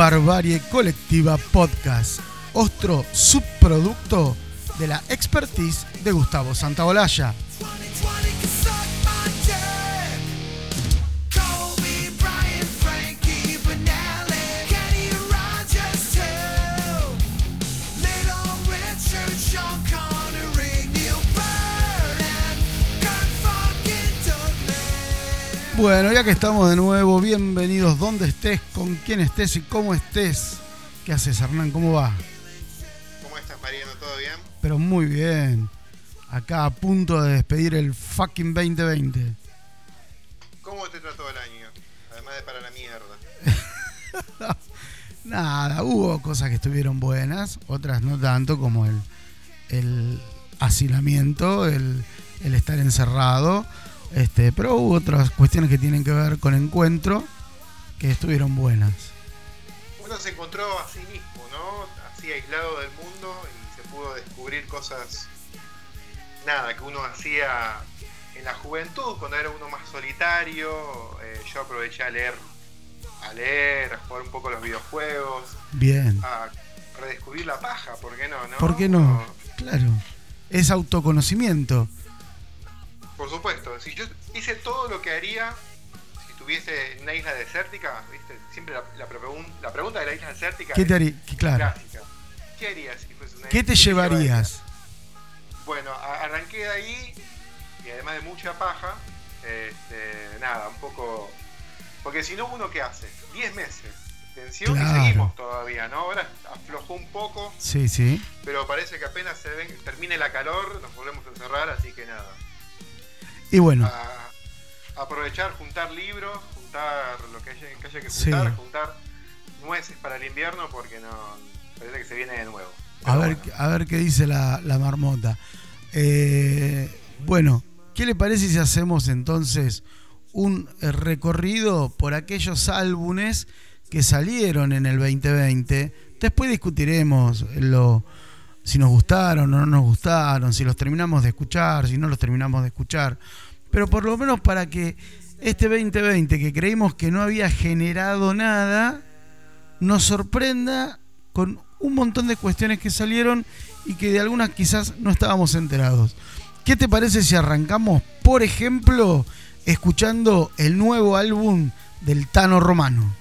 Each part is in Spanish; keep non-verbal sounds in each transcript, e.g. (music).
Barbarie Colectiva Podcast, otro subproducto de la expertise de Gustavo Santaolalla. Bueno, ya que estamos de nuevo, bienvenidos donde estés, con quién estés y cómo estés. ¿Qué haces, Hernán? ¿Cómo va? ¿Cómo estás, Mariano? ¿Todo bien? Pero muy bien. Acá a punto de despedir el fucking 2020. ¿Cómo te trató el año? Además de para la mierda. (laughs) Nada, hubo cosas que estuvieron buenas, otras no tanto como el, el asilamiento, el, el estar encerrado este, pero hubo otras cuestiones que tienen que ver con encuentro que estuvieron buenas. Uno se encontró a sí mismo, ¿no? Así aislado del mundo y se pudo descubrir cosas, nada, que uno hacía en la juventud, cuando era uno más solitario. Eh, yo aproveché a leer, a leer, a jugar un poco los videojuegos. Bien. A redescubrir la paja, ¿por qué no? no? ¿Por qué no? Claro. Es autoconocimiento. Por supuesto, si yo hice todo lo que haría si tuviese una isla desértica, ¿viste? Siempre la, la, pregunta de la isla desértica ¿Qué te haría? Claro. ¿Qué harías si fuese una ¿Qué te llevarías? Bueno, arranqué de ahí y además de mucha paja, este, nada, un poco... Porque si no, uno qué hace? 10 meses. Tensión y seguimos todavía, ¿no? Ahora aflojó un poco. Sí, sí. Pero parece que apenas se termine la calor, nos volvemos a encerrar, así que nada. Y bueno. aprovechar, juntar libros, juntar lo que haya que, juntar, juntar nueces para el invierno porque no parece que se viene de nuevo. a ver, a ver qué dice la, marmota. Eh, bueno, ¿qué le parece si hacemos entonces un recorrido por aquellos álbumes que salieron en el 2020? Después discutiremos lo, si nos gustaron o no nos gustaron, si los terminamos de escuchar, si no los terminamos de escuchar. Pero por lo menos para que este 2020, que creímos que no había generado nada, nos sorprenda con un montón de cuestiones que salieron y que de algunas quizás no estábamos enterados. ¿Qué te parece si arrancamos, por ejemplo, escuchando el nuevo álbum del Tano Romano?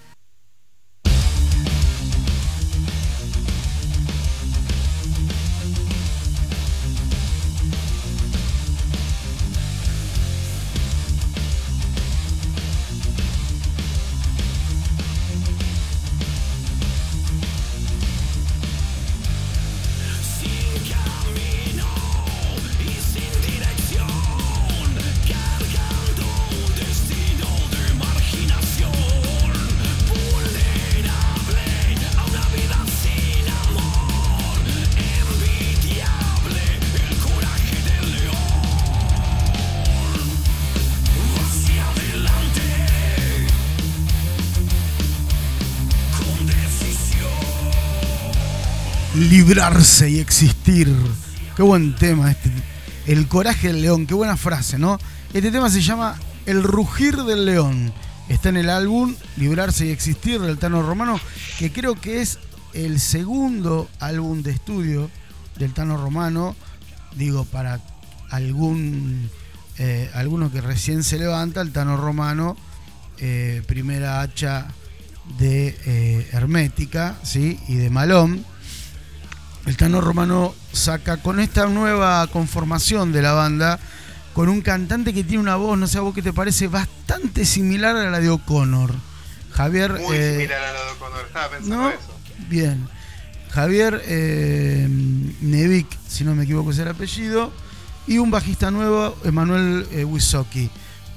Librarse y existir. Qué buen tema este. El coraje del león, qué buena frase, ¿no? Este tema se llama El rugir del león. Está en el álbum Librarse y existir del Tano Romano, que creo que es el segundo álbum de estudio del Tano Romano. Digo, para algún eh, alguno que recién se levanta, el Tano Romano, eh, primera hacha de eh, Hermética, ¿sí? Y de Malón el Tano Romano saca con esta nueva conformación de la banda, con un cantante que tiene una voz, no sé a vos qué te parece, bastante similar a la de O'Connor. Javier. Muy eh, similar a la de O'Connor, estaba pensando eso. Bien. Javier eh, Nevik, si no me equivoco es el apellido, y un bajista nuevo, Emanuel eh, Wisoki.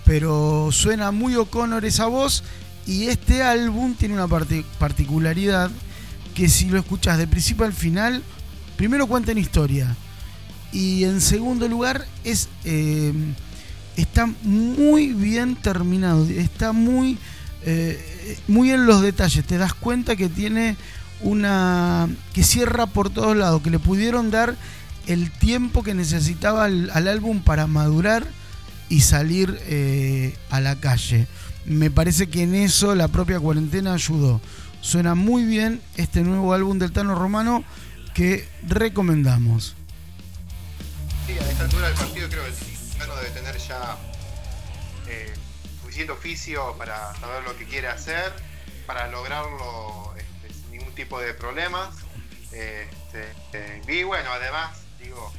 Pero suena muy O'Connor esa voz, y este álbum tiene una particularidad que si lo escuchas de principio al final, primero cuenta en historia. Y en segundo lugar, es eh, está muy bien terminado. Está muy, eh, muy en los detalles. Te das cuenta que tiene una. que cierra por todos lados, que le pudieron dar el tiempo que necesitaba al, álbum para madurar y salir eh, a la calle. Me parece que en eso la propia cuarentena ayudó Suena muy bien este nuevo álbum del Tano Romano que recomendamos. Sí, a esta altura del partido creo que el Tano debe tener ya eh, suficiente oficio para saber lo que quiere hacer, para lograrlo este, sin ningún tipo de problemas. Este, eh, y bueno, además, digo,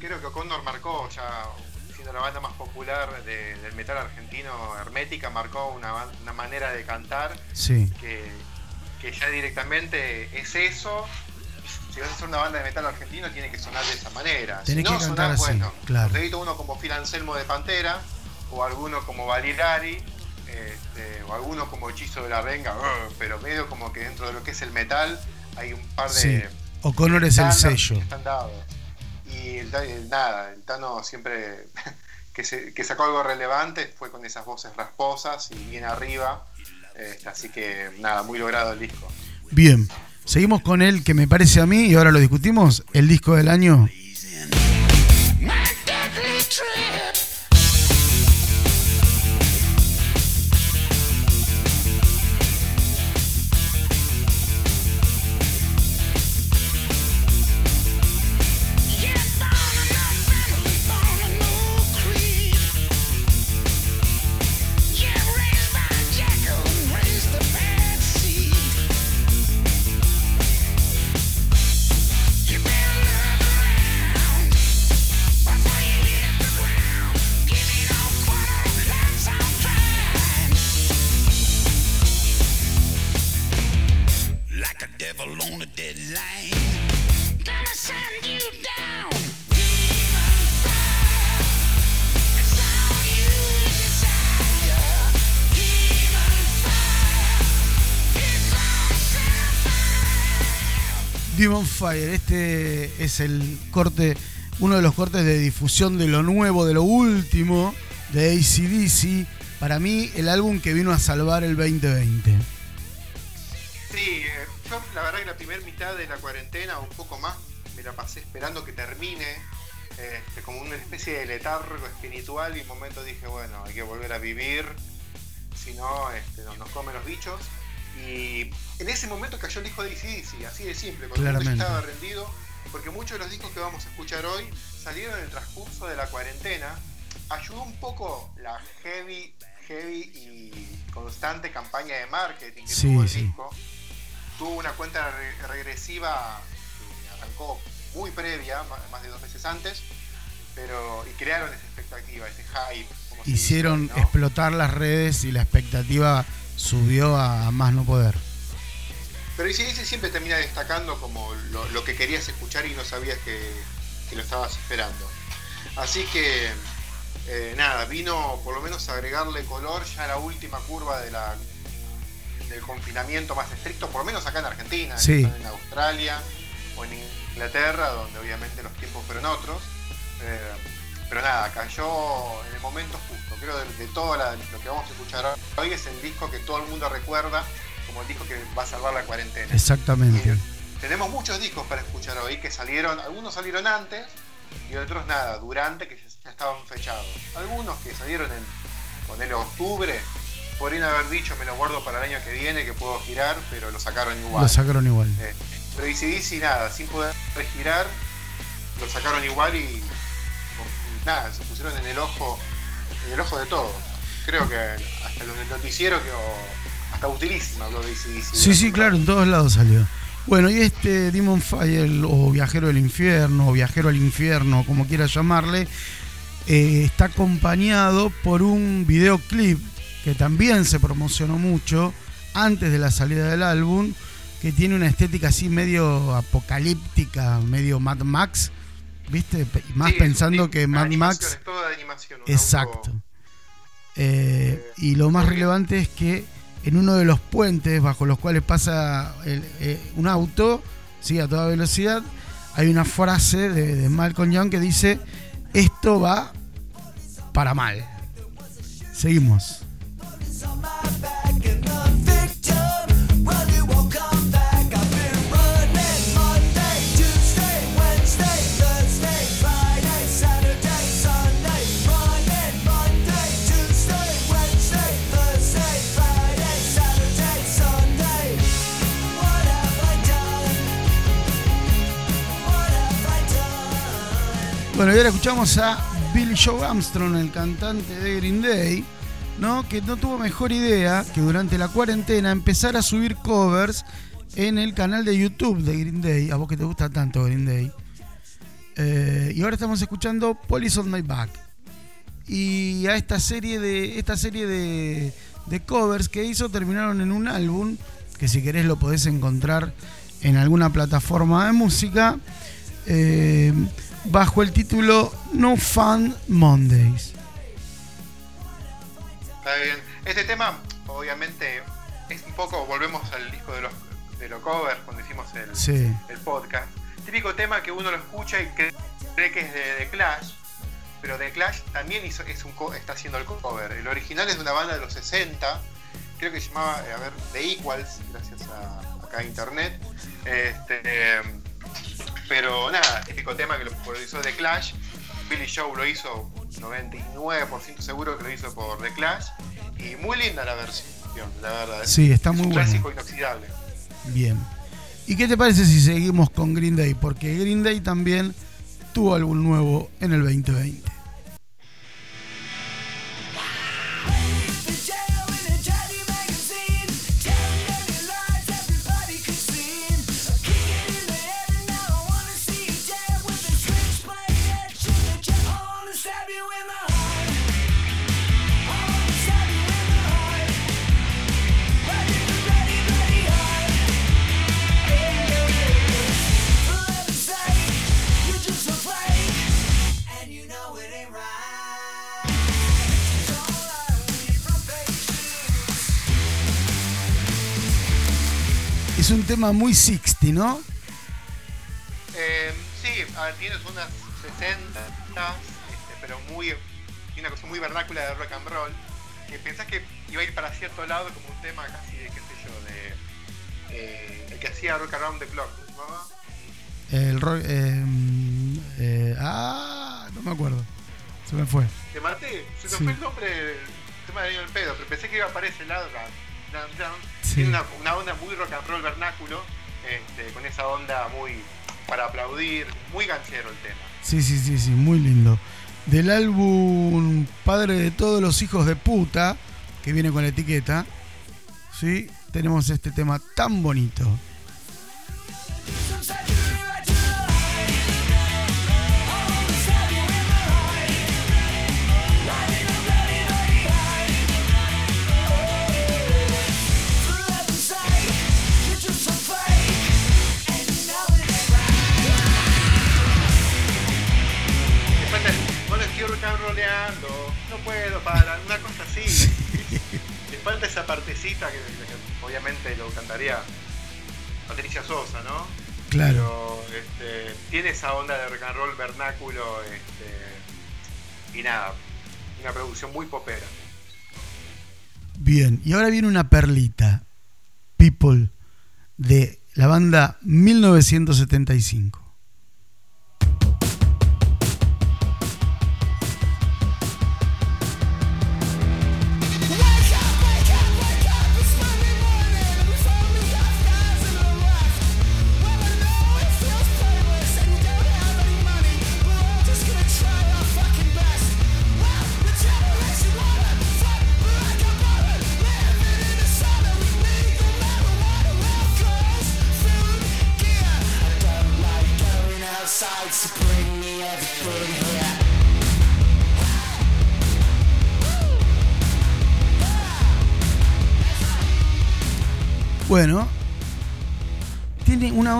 creo que Condor marcó ya siendo la banda más popular del metal argentino, Hermética, marcó una, una manera de cantar Sí. que, que ya directamente es eso. Si vas a hacer una banda de metal argentino, tiene que sonar de esa manera. Tenés si no, que cantar sonar, así, bueno, claro. necesito uno como Phil Anselmo de Pantera, o alguno como Valirari, este, o alguno como Hechizo de la Renga, ugh, pero medio como que dentro de lo que es el metal hay un par de. Sí. O'Connor es el sello. están dados. Y el, el- nada, el Tano siempre (laughs) que, se- que sacó algo relevante fue con esas voces rasposas y bien arriba. Este, así que nada, muy logrado el disco. Bien. Seguimos con el que me parece a mí, y ahora lo discutimos, el disco del año. Este es el corte, uno de los cortes de difusión de lo nuevo, de lo último de ACDC. Para mí, el álbum que vino a salvar el 2020. Sí, eh, yo la verdad que la primera mitad de la cuarentena, o un poco más, me la pasé esperando que termine, este, como una especie de letargo espiritual y un momento dije, bueno, hay que volver a vivir, si no este, nos comen los bichos. Y en ese momento cayó el disco de ACDC, así de simple, cuando el estaba rendido, porque muchos de los discos que vamos a escuchar hoy salieron en el transcurso de la cuarentena. Ayudó un poco la heavy, heavy y constante campaña de marketing que Sí, tuvo el sí. disco. Tuvo una cuenta re- regresiva que arrancó muy previa, más de dos meses antes, pero y crearon esa expectativa, ese hype. como se Hicieron dice, ¿no? explotar las redes y la expectativa subió a más no poder. Pero ICDC siempre termina destacando como lo, lo que querías escuchar y no sabías que, que lo estabas esperando. Así que, eh, nada, vino por lo menos a agregarle color ya a la última curva de la, del confinamiento más estricto, por lo menos acá en Argentina, Sí. en Australia o en Inglaterra, donde obviamente los tiempos fueron otros. Eh, pero nada, cayó en el momento justo. Creo de, de todo la- lo que vamos a escuchar hoy es el disco que todo el mundo recuerda como el disco que va a salvar la cuarentena. Exactamente. Tenemos muchos discos para escuchar hoy que salieron, algunos salieron antes y otros nada, durante que ya estaban fechados. Algunos que salieron en ponele octubre, podrían haber dicho me lo guardo para el año que viene que puedo girar, pero lo sacaron igual. Lo sacaron igual. Eh, pero ACDC nada, sin poder respirar, lo sacaron igual y, y nada, se pusieron en el ojo, en el ojo de todo. Creo que hasta los del noticiero que o- hasta utilísima de ACDC. Sí, sí, claro, en todos lados salió. Bueno, y este Demon Fire, o Viajero del Infierno, o Viajero al Infierno, como quiera llamarle, eh, está acompañado por un videoclip que también se promocionó mucho antes de la salida del álbum, que tiene una estética así medio apocalíptica, medio Mad Max, ¿viste? Más Sí, pensando que Mad Max... es toda de animación. Exacto. auto- Eh, y lo más relevante es que en uno de los puentes bajo los cuales pasa el- eh, un auto, sí, a toda velocidad, hay una frase de, de Malcolm Young que dice, esto va para mal. Seguimos. Bueno, y ahora escuchamos a Billy Joe Armstrong, el cantante de Green Day, ¿no? que no tuvo mejor idea que durante la cuarentena empezar a subir covers en el canal de YouTube de Green Day, a vos que te gusta tanto Green Day. Eh, y ahora estamos escuchando Police on My Back. Y a esta serie de, esta serie de, covers que hizo terminaron en un álbum que si querés lo podés encontrar en alguna plataforma de música eh, bajo el título No Fun Mondays. Está bien. Este tema, obviamente, es un poco, volvemos al disco de los, de los covers cuando hicimos el, Sí, el podcast. Típico tema que uno lo escucha y cree, cree que es de, de Clash, pero de Clash también hizo, es un co- está haciendo el cover. El original es de una banda de los 60, creo que se llamaba, eh, a ver, The Equals, gracias a acá a internet. Este, pero nada, típico tema que lo produjo The Clash. Billy Joe lo hizo 99% seguro que lo hizo por The Clash. Y muy linda la versión, la verdad. Sí, está es muy un bueno. clásico inoxidable. Bien. ¿Y qué te parece si seguimos con Green Day? Porque Green Day también tuvo algo nuevo en el 2020. Es un tema muy 60, ¿no? Eh, sí, a ver, tienes unas 60, este, pero muy. Una cosa muy vernácula de rock and roll. Que pensás que iba a ir para cierto lado como un tema casi de, qué sé yo, de. eh, el que hacía Rock Around the Clock, ¿no? El rock. eh, eh, ah, no me acuerdo. Se me fue. Te maté, se te Sí. fue el nombre del tema de el pedo, pero pensé que iba para ese lado. ra- Sí. Tiene una, una onda muy rock and roll vernáculo, este, con esa onda muy para aplaudir, muy ganchero el tema. Sí, sí, sí, sí, muy lindo. Del álbum Padre de todos los hijos de puta, que viene con la etiqueta, ¿sí? Tenemos este tema tan bonito. Puedo parar, una cosa así. Te falta esa partecita que, que obviamente lo cantaría Patricia Sosa, ¿no? Claro. Pero este, tiene esa onda de rock and roll vernáculo este, y nada, una producción muy popera. Bien, y ahora viene una perlita. People de la banda 1975.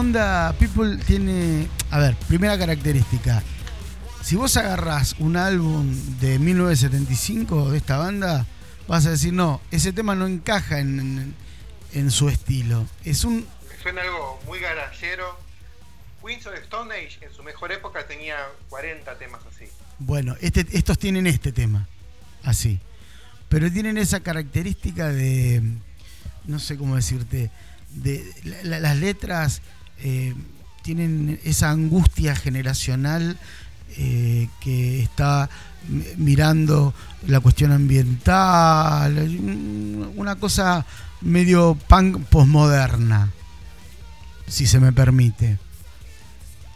Onda. People tiene. A ver, primera característica. Si vos agarrás un álbum de 1975 de esta banda, vas a decir, no, ese tema no encaja en, en- en su estilo. Es un. Suena algo muy garallero. Queens of Stone Age en su mejor época tenía 40 temas así. Bueno, este, estos tienen este tema. Así. Pero tienen esa característica de. No sé cómo decirte. De la- la- las letras eh, tienen esa angustia generacional eh, que está mirando la cuestión ambiental. un- Una cosa medio punk posmoderna. Si se me permite.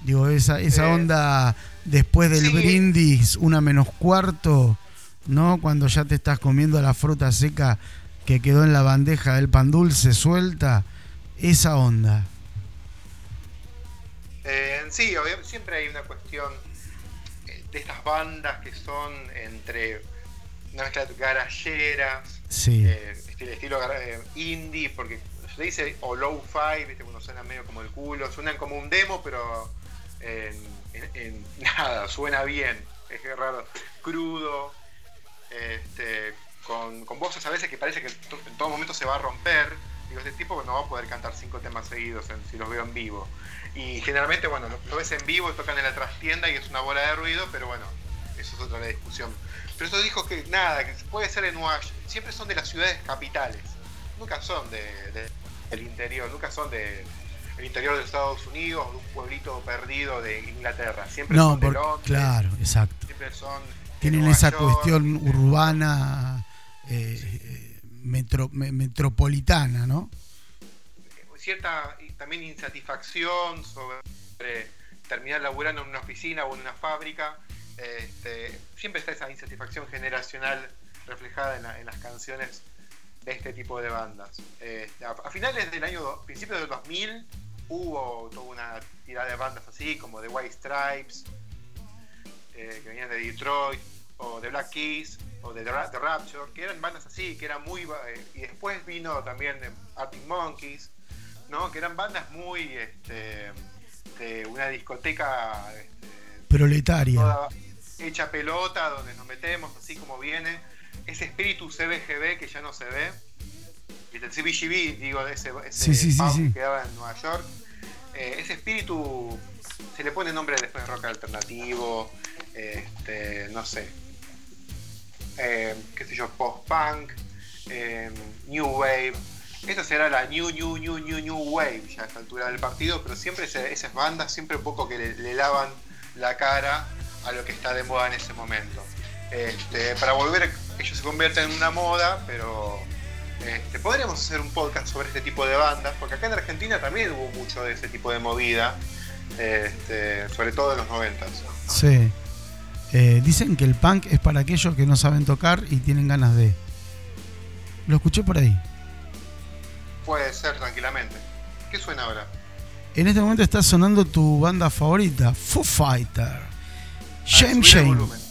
Digo, esa, esa onda después del sí. brindis, una menos cuarto, ¿no? Cuando ya te estás comiendo la fruta seca que quedó en la bandeja del pan dulce suelta, esa onda. Eh, sí, siempre hay una cuestión eh, de estas bandas que son entre una mezcla de garalleras, Sí. eh, estilo, estilo eh, indie, porque se dice o low fi, viste, cuando suena medio como el culo, suenan como un demo, pero en, en- en (laughs) nada, suena bien, es raro, crudo, este, con, con voces a veces que parece que en todo momento se va a romper. Digo, este tipo no va a poder cantar cinco temas seguidos en- si los veo en vivo. Y generalmente, bueno, lo, lo ves en vivo, tocan en la trastienda y es una bola de ruido, pero bueno, eso es otra discusión. Pero estos discos que, nada, que puede ser en York, siempre son de las ciudades capitales. Nunca son de, de- del interior, nunca son de el interior de Estados Unidos o de un pueblito perdido de Inglaterra. Siempre No, son de Londres, claro, exacto. siempre son Tienen Nueva esa York. cuestión urbana, eh, eh, metro- me- metropolitana, ¿no? cierta también insatisfacción sobre terminar laburando en una oficina o en una fábrica. Este, siempre está esa insatisfacción generacional reflejada en, la- en las canciones de este tipo de bandas. Este, a, a finales del año, principios del 2000, hubo toda una tirada de bandas así, como The White Stripes, eh, que venían de Detroit, o The Black Keys, o de The, Ra- The Rapture, que eran bandas así, que eran muy... eh, y después vino también eh, Arctic Monkeys, ¿no? que eran bandas muy este, de una discoteca este, Proletaria. toda hecha pelota, donde nos metemos así como viene. Ese espíritu CBGB que ya no se ve. El CBGB, digo, ese, ese Sí, sí, sí, pub sí. que quedaba en Nueva York. Eh, ese espíritu se le pone nombre después de rock alternativo, este, no sé, eh, qué sé yo, post-punk, eh, new wave. Esta será la new, new, new, new, new wave ya a esta altura del partido, pero siempre esas bandas, siempre un poco que le, lavan la cara a lo que está de moda en ese momento. Este, para volver, ellos se convierten en una moda, pero este, podríamos hacer un podcast sobre este tipo de bandas, porque acá en Argentina también hubo mucho de ese tipo de movida, este, sobre todo en los noventas. Sí. Eh, dicen que el punk es para aquellos que no saben tocar y tienen ganas de. Lo escuché por ahí. Puede ser tranquilamente. ¿Qué suena ahora? En este momento está sonando tu banda favorita, Foo Fighter. Shame, subir el shame.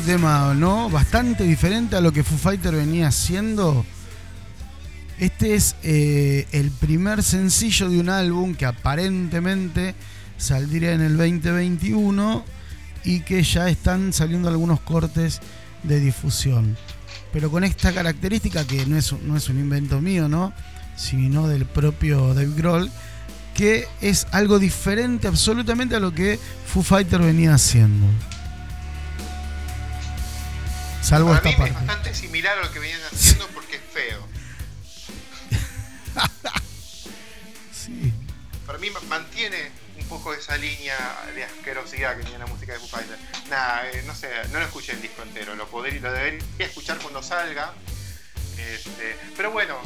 Tema, ¿no? Bastante diferente a lo que Foo Fighter venía haciendo. Este es eh, el primer sencillo de un álbum que aparentemente saldría en el 2021 y que ya están saliendo algunos cortes de difusión. Pero con esta característica que no es, no es un invento mío, ¿no? Sino del propio Dave Grohl, que es algo diferente absolutamente a lo que Foo Fighter venía haciendo. Salvo Para esta mí parte. es bastante similar a lo que venían haciendo porque es feo. (laughs) Sí. Para mí ma- mantiene un poco esa línea de asquerosidad que tiene la música de Foo Fighters. Nada, eh, no sé, no lo escuché el disco entero, lo, podría, lo debería escuchar cuando salga. Este, pero bueno,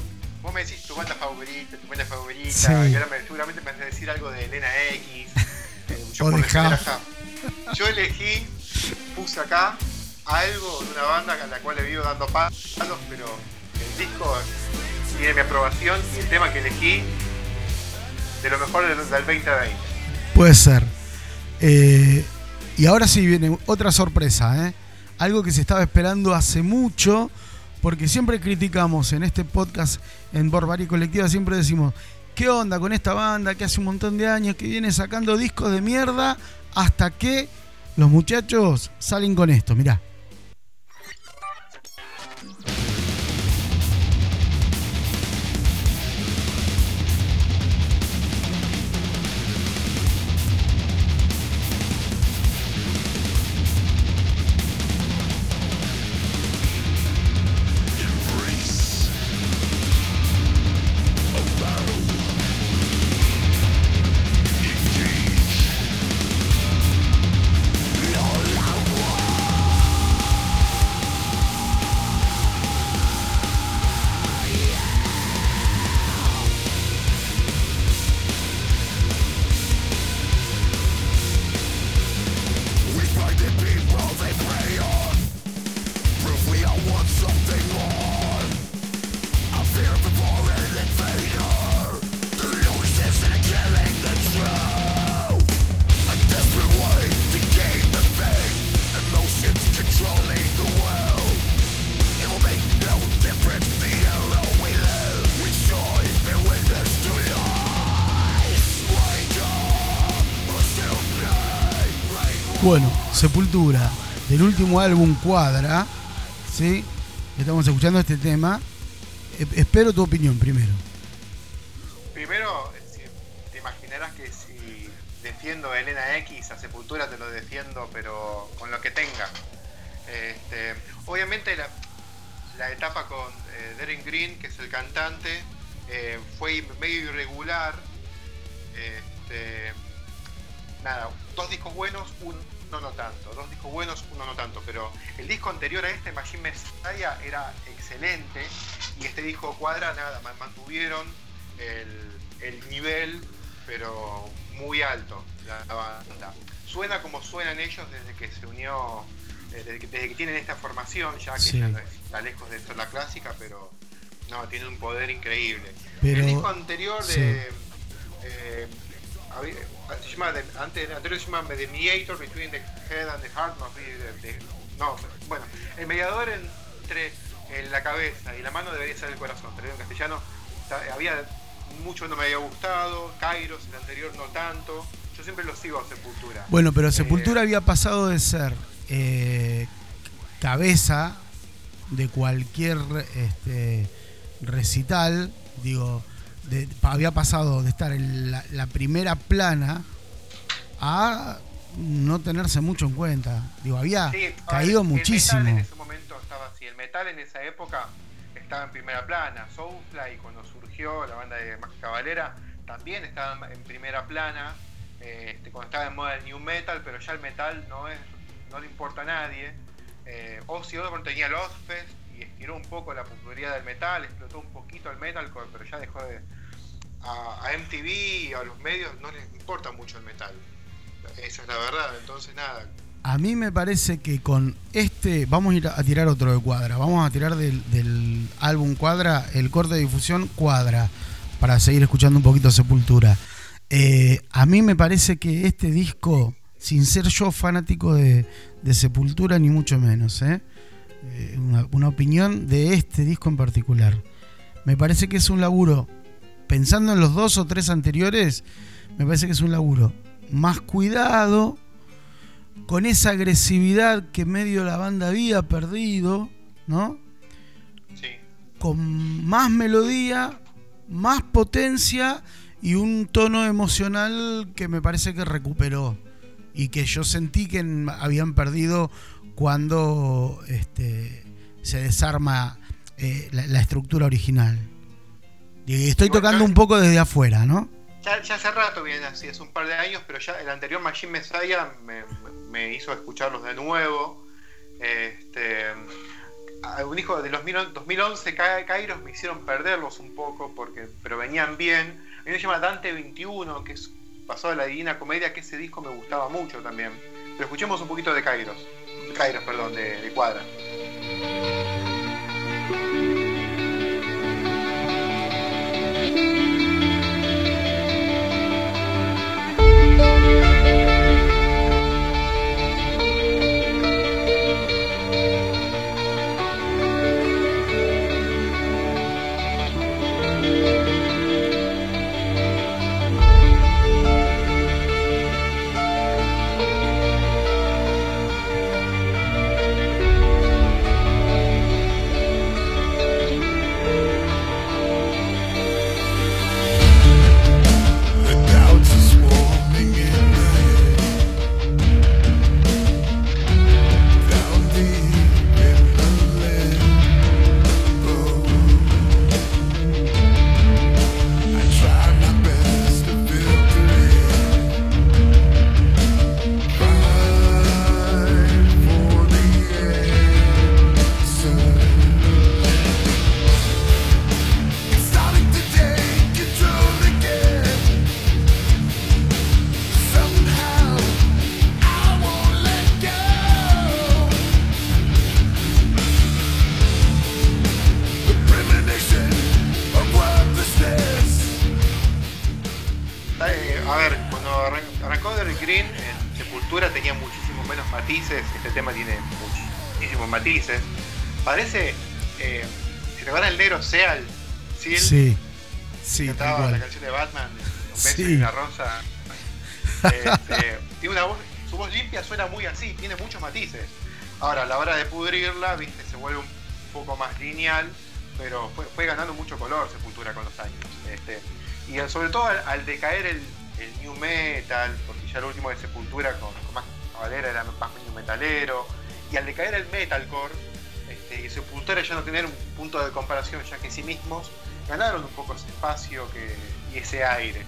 vos me decís tu banda favorita, tu banda favorita, Sí. y ahora me- seguramente me vas a decir algo de Elena X. (laughs) eh, yo por. Yo elegí, puse acá algo de una banda a la cual le vivo dando palos, pero el disco tiene mi aprobación y el tema que elegí de lo mejor del, del 2020. Puede ser. Eh, y ahora sí viene otra sorpresa, ¿eh? Algo que se estaba esperando hace mucho, porque siempre criticamos en este podcast, en Borbarí Colectiva, siempre decimos, ¿qué onda con esta banda que hace un montón de años que viene sacando discos de mierda hasta que los muchachos salen con esto? Mirá. Sepultura, del último álbum Cuadra, ¿sí? Estamos escuchando este tema. E- espero tu opinión primero. Primero, si- te imaginarás que si defiendo a Elena X a Sepultura, te lo defiendo, pero con lo que tenga. Este, obviamente, la, etapa con eh, Green, que es el cantante, eh, fue medio irregular. Este, nada, dos discos buenos, uno no tanto. Dos discos buenos, uno no tanto. Pero el disco anterior a este, Machine Messiah, era excelente. Y este disco Cuadra, nada, man- mantuvieron el, el nivel, pero muy alto, la, la banda. Suena como suenan ellos desde que se unió, eh, desde que, desde que tienen esta formación, ya que Sí. ya no es- está lejos de ser la clásica, pero no, tiene un poder increíble. Pero- el disco anterior sí. de. eh, antes, anterior se llama The Mediator Between the Head and the Heart. No, bueno, el mediador entre eh, la cabeza y la mano debería ser el corazón. Digo en castellano. Había mucho no me había gustado. Kairos, el anterior no tanto. Yo siempre lo sigo a Sepultura. Bueno, pero Sepultura Eh, había pasado de ser eh, cabeza de cualquier este, recital, digo, de- había pasado de estar en la, la primera plana a no tenerse mucho en cuenta. Digo, había Sí, caído el muchísimo. metal en ese momento estaba así. El metal en esa época estaba en primera plana. Soulfly, cuando surgió la banda de Max Cavalera, también estaba en primera plana. eh, este, cuando estaba en moda el new metal, pero ya el metal no es no le importa a nadie. Eh, Ozzy Osbourne tenía el Ozfest y estiró un poco la popularidad del metal, explotó un poquito el metalcore, pero ya dejó de. A, MTV y a los medios no les importa mucho el metal. Esa es la verdad. Entonces, nada, A mí me parece que con este, vamos a ir a tirar otro de Cuadra, vamos a tirar del, del álbum Cuadra, el corte de difusión Cuadra, para seguir escuchando un poquito Sepultura. Eh, a mí me parece que este disco, sin ser yo fanático de, de Sepultura, ni mucho menos, ¿eh? Eh, una, una opinión de este disco en particular. Me parece que es un laburo, pensando en los dos o tres anteriores, me parece que es un laburo más cuidado, con esa agresividad que medio la banda había perdido, ¿no? sí. Con más melodía, más potencia y un tono emocional que me parece que recuperó y que yo sentí que habían perdido cuando este, se desarma eh, la, la estructura original. Y estoy tocando un poco desde afuera, ¿no? Ya, ya hace rato viene así, es un par de años, pero ya el anterior Machine Messiah me, me hizo escucharlos de nuevo. Este, a- un disco de los mil- 2011, Ka- Kairos, me hicieron perderlos un poco, porque, pero venían bien. Hay uno que se llama Dante 21, que es pasado de la Divina Comedia, que ese disco me gustaba mucho también. Pero escuchemos un poquito de Kairos. Kairos, perdón, de, de Cuadra. Parece, eh, si recuerdan el negro Seal, Seal Sí, sí, cantaba la canción de Batman, beso Sí. y una rosa. (laughs) Este, tiene una voz, su voz limpia suena muy así, tiene muchos matices. Ahora, a la hora de pudrirla, viste, se vuelve un poco más lineal, pero fue, fue ganando mucho color Sepultura con los años. Este, y al- sobre todo al, al decaer el, el new metal, porque ya el último de Sepultura con, con más Cavalera era más new metalero, y al decaer el metalcore, y ya no tener un punto de comparación ya que sí mismos, ganaron un poco ese espacio que, y ese aire.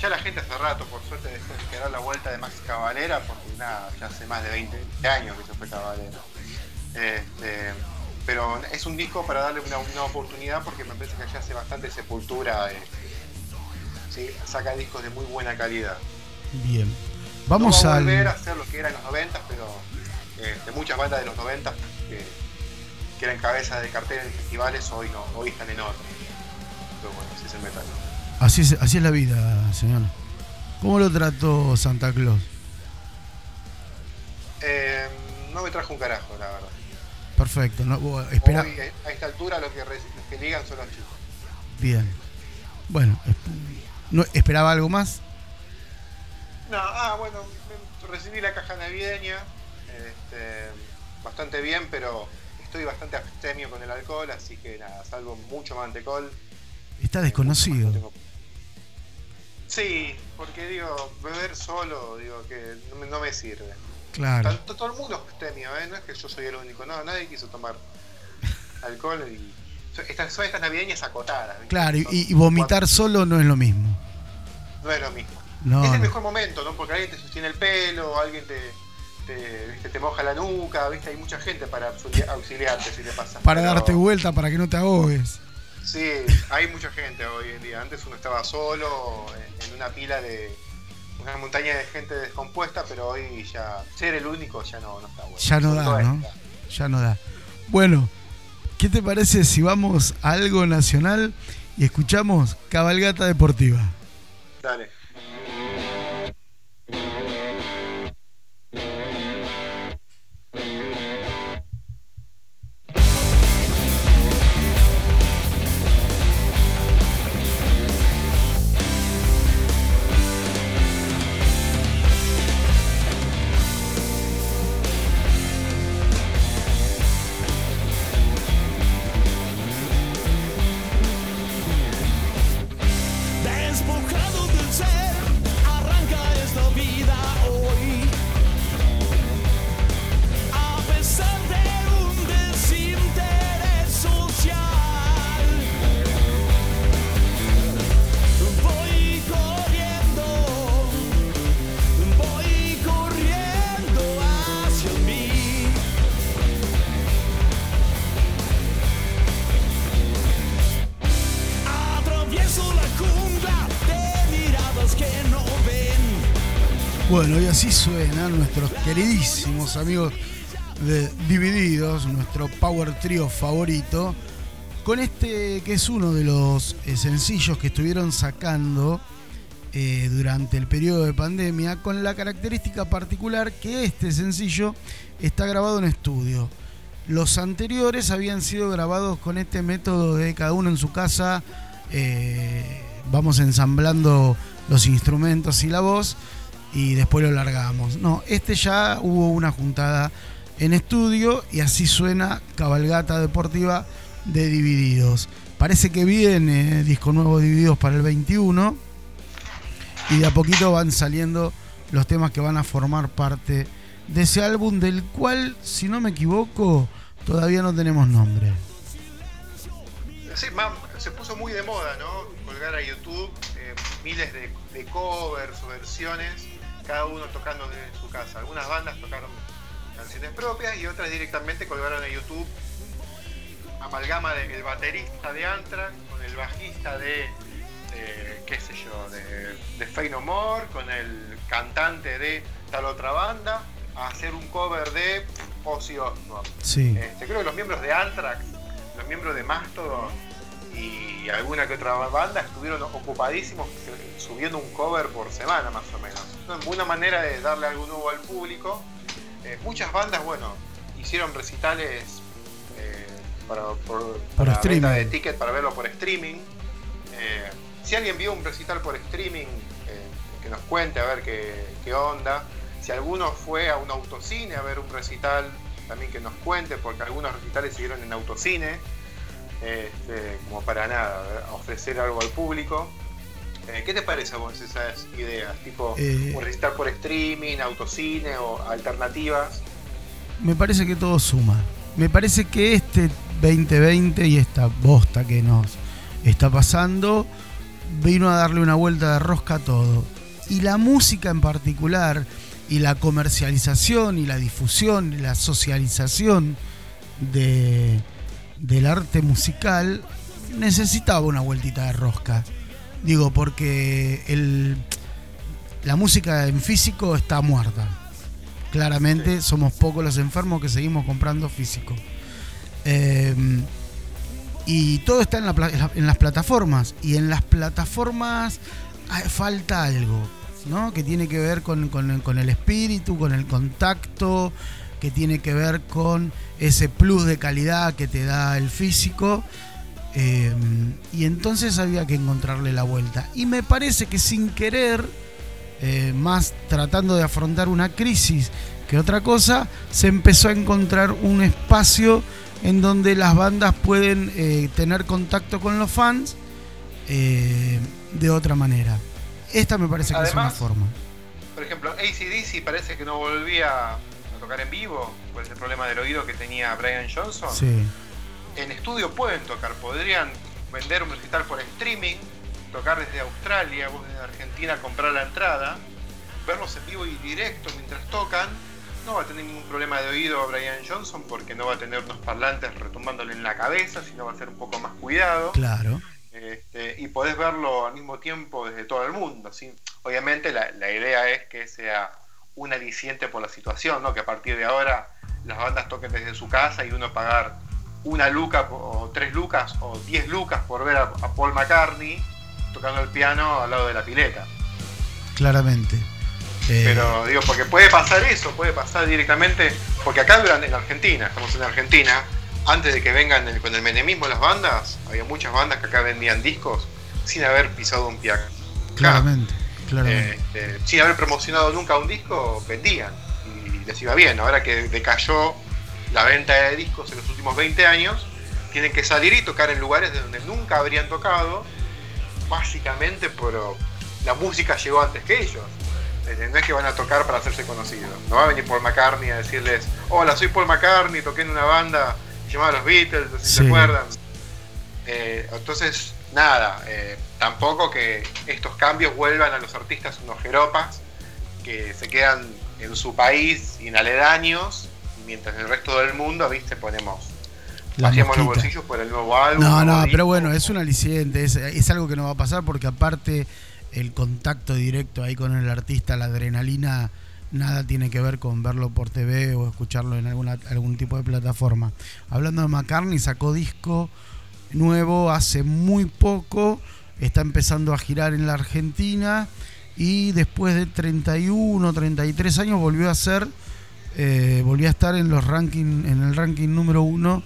Ya la gente hace rato, por suerte, dejó de esperar la vuelta de Max Cavalera, porque nada, ya hace más de 20 años que se fue Cavalera. Este, pero es un disco para darle una, una oportunidad porque me parece que ya hace bastante sepultura. eh, sí, saca discos de muy buena calidad. Bien. Vamos no va a al. volver a hacer lo que era en los 90, pero eh, de muchas bandas de los 90 que, que eran cabeza de cartel en festivales, hoy no, hoy están en otro. Pero bueno, ese es el metal. Así es, así es la vida, señor. ¿Cómo lo trató Santa Claus? Eh, no me trajo un carajo, la verdad. Perfecto. No, espera. Hoy, eh, a esta altura, lo que, re- los que ligan son los chicos. Bien. Bueno, es- no, ¿esperaba algo más? No, ah, bueno, recibí la caja navideña, este, bastante bien, pero estoy bastante abstemio con el alcohol, así que nada, salvo mucho mantecol. Está desconocido. tengo- Sí, porque digo, beber solo, digo que no me, no me sirve. Claro. Tanto todo el mundo es abstemio, ¿eh? no es que yo soy el único, no, nadie quiso tomar (laughs) alcohol y estas, son estas navideñas acotadas. ¿viste? Claro, y, vomitar cuatro- solo no es lo mismo. no es lo mismo. No, es el mejor momento, ¿no? Porque alguien te sostiene el pelo, alguien te, te, ¿viste? te moja la nuca, ¿viste? Hay mucha gente para auxili- auxiliarte si le pasa. Para Pero- darte vuelta, para que no te ahogues. Sí, hay mucha gente hoy en día. Antes uno estaba solo en, en una pila de. una montaña de gente descompuesta, pero hoy ya. ser el único ya no, no está bueno. Ya no da, ¿no? esta. Ya no da. Bueno, ¿qué te parece si vamos a algo nacional y escuchamos Cabalgata Deportiva? Dale. Así suenan nuestros queridísimos amigos de Divididos, nuestro Power Trio favorito, con este que es uno de los eh, sencillos que estuvieron sacando eh, durante el periodo de pandemia, con la característica particular que este sencillo está grabado en estudio. Los anteriores habían sido grabados con este método de cada uno en su casa, eh, vamos ensamblando los instrumentos y la voz y después lo largamos. No, este ya hubo una juntada en estudio y así suena Cabalgata Deportiva de Divididos. Parece que viene disco nuevo Divididos para el 21 y de a poquito van saliendo los temas que van a formar parte de ese álbum del cual, si no me equivoco, todavía no tenemos nombre. Se puso muy de moda, ¿no? Colgar a YouTube eh, miles de covers o versiones, cada uno tocando desde su casa. Algunas bandas tocaron canciones propias y otras directamente colgaron a YouTube amalgama del baterista de Anthrax con el bajista de, de, qué sé yo, de, de Fey No More, con el cantante de tal otra banda, a hacer un cover de Ozzy Osbourne. Sí. Este, creo que los miembros de Anthrax, los miembros de Mastodon, y alguna que otra banda estuvieron ocupadísimos eh, subiendo un cover por semana más o menos. Una manera de darle algo nuevo al público. Eh, muchas bandas, bueno, hicieron recitales eh, para, por, para streaming. venta de ticket para verlo por streaming. Eh, si alguien vio un recital por streaming, que nos cuente a ver qué, qué onda. Si alguno fue a un autocine a ver un recital, también que nos cuente, porque algunos recitales se dieron en autocine, este, como para nada, ofrecer algo al público. Eh, ¿Qué te parece a vos esas ideas? Tipo, Eh, por streaming, autocine o alternativas. Me parece que todo suma. Me parece que este 2020 y esta bosta que nos está pasando vino a darle una vuelta de rosca a todo. Y la música en particular, y la comercialización, y la difusión, y la socialización de, del arte musical, necesitaba una vueltita de rosca. Digo, porque el, la música en físico está muerta. Claramente somos pocos los enfermos que seguimos comprando físico. Eh, y todo está en, la en la- en las plataformas. Y en las plataformas ah, falta algo, ¿no? Que tiene que ver con, con- con el espíritu, con el contacto, que tiene que ver con ese plus de calidad que te da el físico. Eh, y entonces había que encontrarle la vuelta. Y me parece que sin querer, eh, más tratando de afrontar una crisis que otra cosa, se empezó a encontrar un espacio en donde las bandas pueden eh, tener contacto con los fans de otra manera. Esta me parece que es una forma. Por ejemplo, ACDC parece que no volvía a tocar en vivo por ese problema del oído que tenía Brian Johnson. Sí, En estudio pueden tocar, podrían vender un recital por streaming, tocar desde Australia, vos desde Argentina comprar la entrada, verlos en vivo y directo mientras tocan. No va a tener ningún problema de oído Brian Johnson porque no va a tener unos parlantes retumbándole en la cabeza, sino va a ser un poco más cuidado. claro. Este, y podés verlo al mismo tiempo desde todo el mundo. ¿sí? Obviamente la, la idea es que sea un aliciente por la situación, ¿no? que a partir de ahora las bandas toquen desde su casa y uno pagar una luca o tres lucas o diez lucas por ver a, a Paul McCartney tocando el piano al lado de la pileta. Claramente. Eh, Pero digo, porque puede pasar eso, puede pasar directamente, porque acá en Argentina, estamos en Argentina, antes de que vengan el- con el menemismo las bandas, había muchas bandas que acá vendían discos sin haber pisado un pie acá. Claramente. Este, sin haber promocionado nunca un disco, vendían y les iba bien. Ahora que decayó la venta de discos en los últimos 20 años, tienen que salir y tocar en lugares de donde nunca habrían tocado, básicamente por la música llegó antes que ellos. Eh, No es que van a tocar para hacerse conocidos. No va a venir Paul McCartney a decirles, hola, soy Paul McCartney, toqué en una banda llamada Los Beatles, si Sí. se acuerdan. Eh, entonces, nada, eh, tampoco que estos cambios vuelvan a los artistas unos jeropas que se quedan en su país y en aledaños, mientras en el resto del mundo, viste, ponemos, La vaciamos los bolsillos por el nuevo álbum. No, no, pero bueno, es un aliciente, es, es algo que no va a pasar porque aparte el contacto directo ahí con el artista, la adrenalina, nada tiene que ver con verlo por TV o escucharlo en alguna, algún tipo de plataforma. Hablando de McCartney, sacó disco nuevo hace muy poco, está empezando a girar en la Argentina y después de 31, 33 años volvió a ser, eh, volvió a estar en los ranking, en el ranking número uno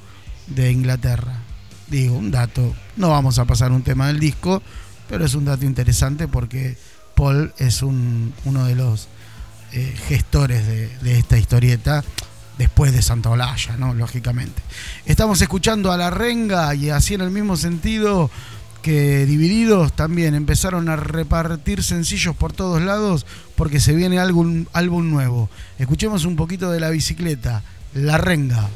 de Inglaterra. Digo, un dato. No vamos a pasar un tema del disco, pero es un dato interesante porque Paul es un, uno de los eh, gestores de, de esta historieta después de Santa Olalla, ¿no? Lógicamente. Estamos escuchando a La Renga y así en el mismo sentido que Divididos también empezaron a repartir sencillos por todos lados porque se viene álbum, álbum nuevo. Escuchemos un poquito de la bicicleta, La Renga.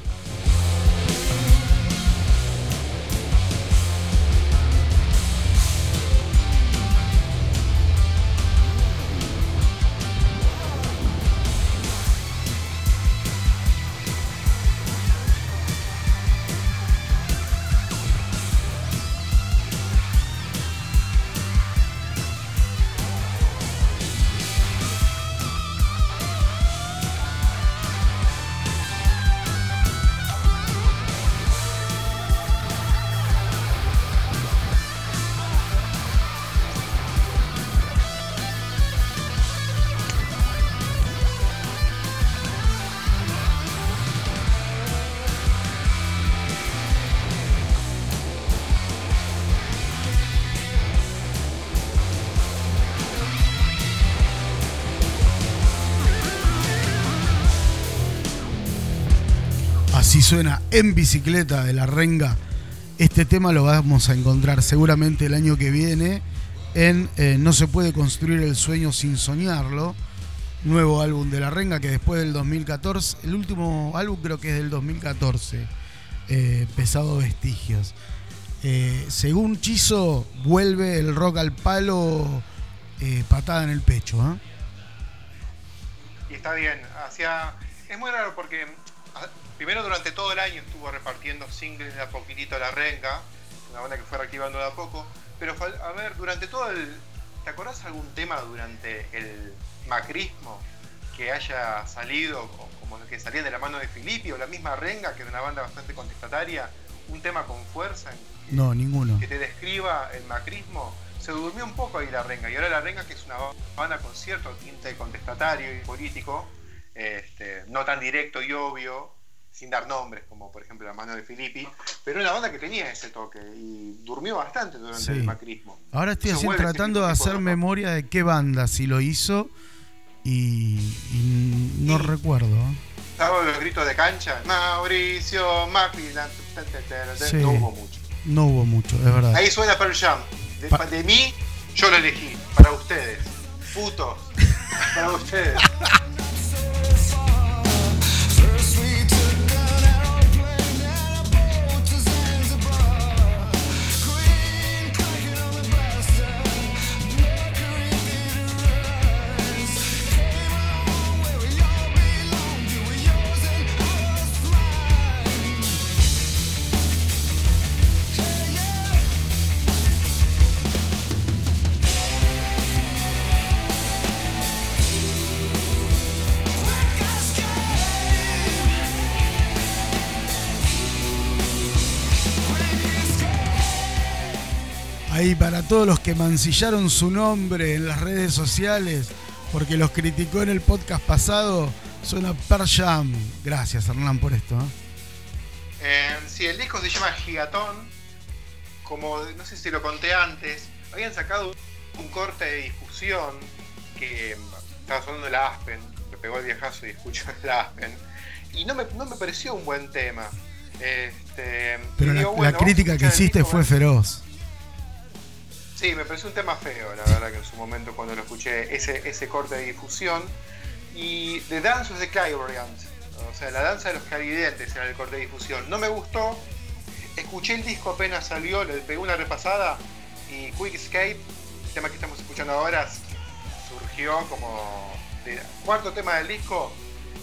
Suena en bicicleta de la renga. Este tema lo vamos a encontrar seguramente el año que viene en eh, No se puede construir el sueño sin soñarlo. Nuevo álbum de la renga que después del 2014, el último álbum creo que es del 2014, eh, Pesado Vestigios. Eh, según Chizo, vuelve el rock al palo, eh, patada en el pecho. Y está bien. Hacia... Es muy raro porque primero durante todo el año estuvo repartiendo singles de a poquitito a la renga, una banda que fue reactivando de a poco. Pero a ver, durante todo el. ¿Te acordás algún tema durante el macrismo que haya salido, como los que salían de la mano de Filippi, o la misma renga, que era una banda bastante contestataria, un tema con fuerza en- No, ninguno. que te describa el macrismo, se durmió un poco ahí la renga. Y ahora la renga, que es una banda con cierto tinte contestatario y político, este, no tan directo y obvio, sin dar nombres, como por ejemplo la mano de Filippi, pero una banda que tenía ese toque y durmió bastante durante Sí. el macrismo. Ahora estoy ese tratando de hacer de memoria de qué banda si lo hizo y, y no recuerdo. ¿Sabes los gritos de cancha? Mauricio Macri, Sí. no hubo mucho. No hubo mucho, es verdad. Ahí suena Pearl Jam. De, Pa- de mí, yo lo elegí. Para ustedes. Putos. Para ustedes. (laughs) Six. Ahí para todos los que mancillaron su nombre en las redes sociales porque los criticó en el podcast pasado, suena Per Jam. Gracias Hernán por esto. ¿eh? Eh, sí, el disco se llama Gigatón. Como no sé si lo conté antes, habían sacado un corte de difusión que estaba sonando la Aspen. Me pegó el viejazo y escucho la Aspen. Y no me, no me pareció un buen tema. Este, Pero la, digo, bueno, crítica que el hiciste disco, fue feroz. Sí, me pareció un tema feo, la verdad, que en su momento cuando lo escuché, ese, ese corte de difusión. Y The Dance of the Clairvoyants, o sea, la danza de los clarividentes era el corte de difusión. No me gustó, escuché el disco apenas salió, le pegué una repasada y Quick Escape, el tema que estamos escuchando ahora, surgió como cuarto tema del disco,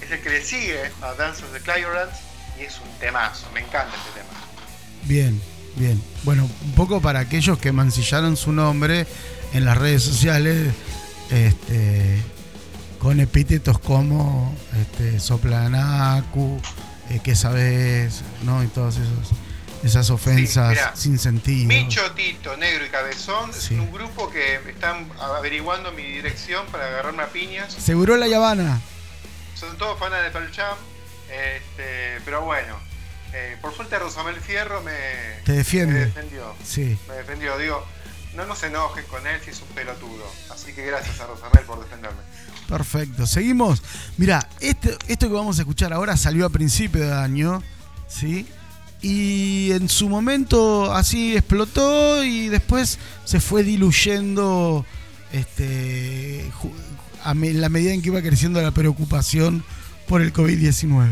es el que le sigue a Dance of the Clairvoyants y es un temazo, me encanta este tema. Bien, bien. Bueno, un poco para aquellos que mancillaron su nombre en las redes sociales, este, con epítetos como este, soplanacu, eh, que sabes, ¿no? Y todas esas, esas ofensas mirá. sin sentido. Micho, Tito, Negro y Cabezón Sí. es un grupo que están averiguando mi dirección para agarrarme a piñas. Seguro la Habana. Son todos fanas de Pearl Jam, este, pero bueno, eh, por suerte Rosamel Fierro me, Te defiende. me defendió. Sí. Me defendió, digo, no nos enojes con él si es un pelotudo. Así que gracias a Rosamel por defenderme. Perfecto. Seguimos. Mira, esto, esto que vamos a escuchar ahora salió a principio de año, ¿sí? Y en su momento así explotó y después se fue diluyendo este, a la medida en que iba creciendo la preocupación por el COVID-19.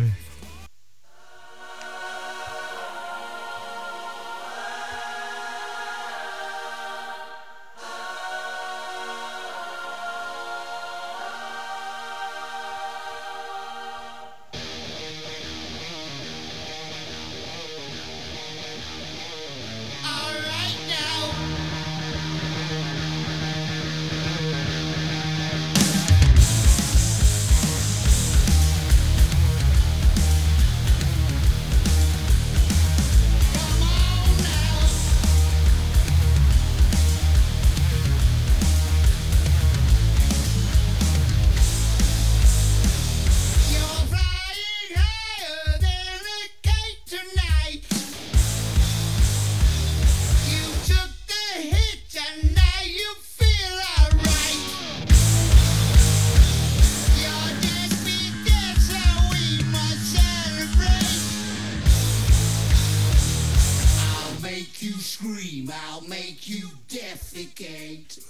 Make you scream, I'll make you defecate.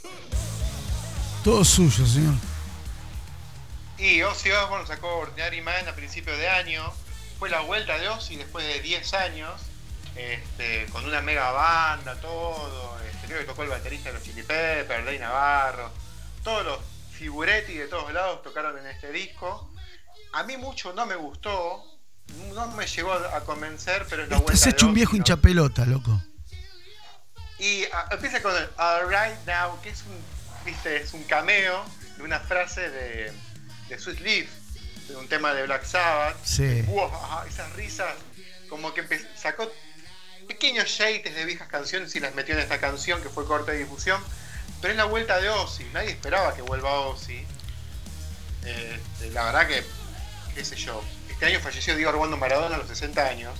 Todo suyo, señor. Y Ozzy Osbourne sacó Ordinary Man a principio de año. Fue la vuelta de Ozzy después de 10 años. este, con una mega banda, todo. Este, creo que tocó el baterista de los Chili Peppers, Dave Navarro. Todos los figuretti de todos lados tocaron en este disco. A mí mucho no me gustó. No me llegó a convencer, pero es la vuelta Estás hecho de un viejo Ozzy, ¿no? hinchapelota, loco. Y ah, empieza con el Alright Now, que es un, viste, es un cameo de una frase de, de Sweet Leaf, de un tema de Black Sabbath. Sí. Wow, esas risas, como que sacó pequeños shades de viejas canciones y las metió en esta canción que fue corte de difusión. Pero es la vuelta de Ozzy, nadie esperaba que vuelva Ozzy. Este, la verdad que, qué sé yo, este año falleció Diego Armando Maradona a los 60 años.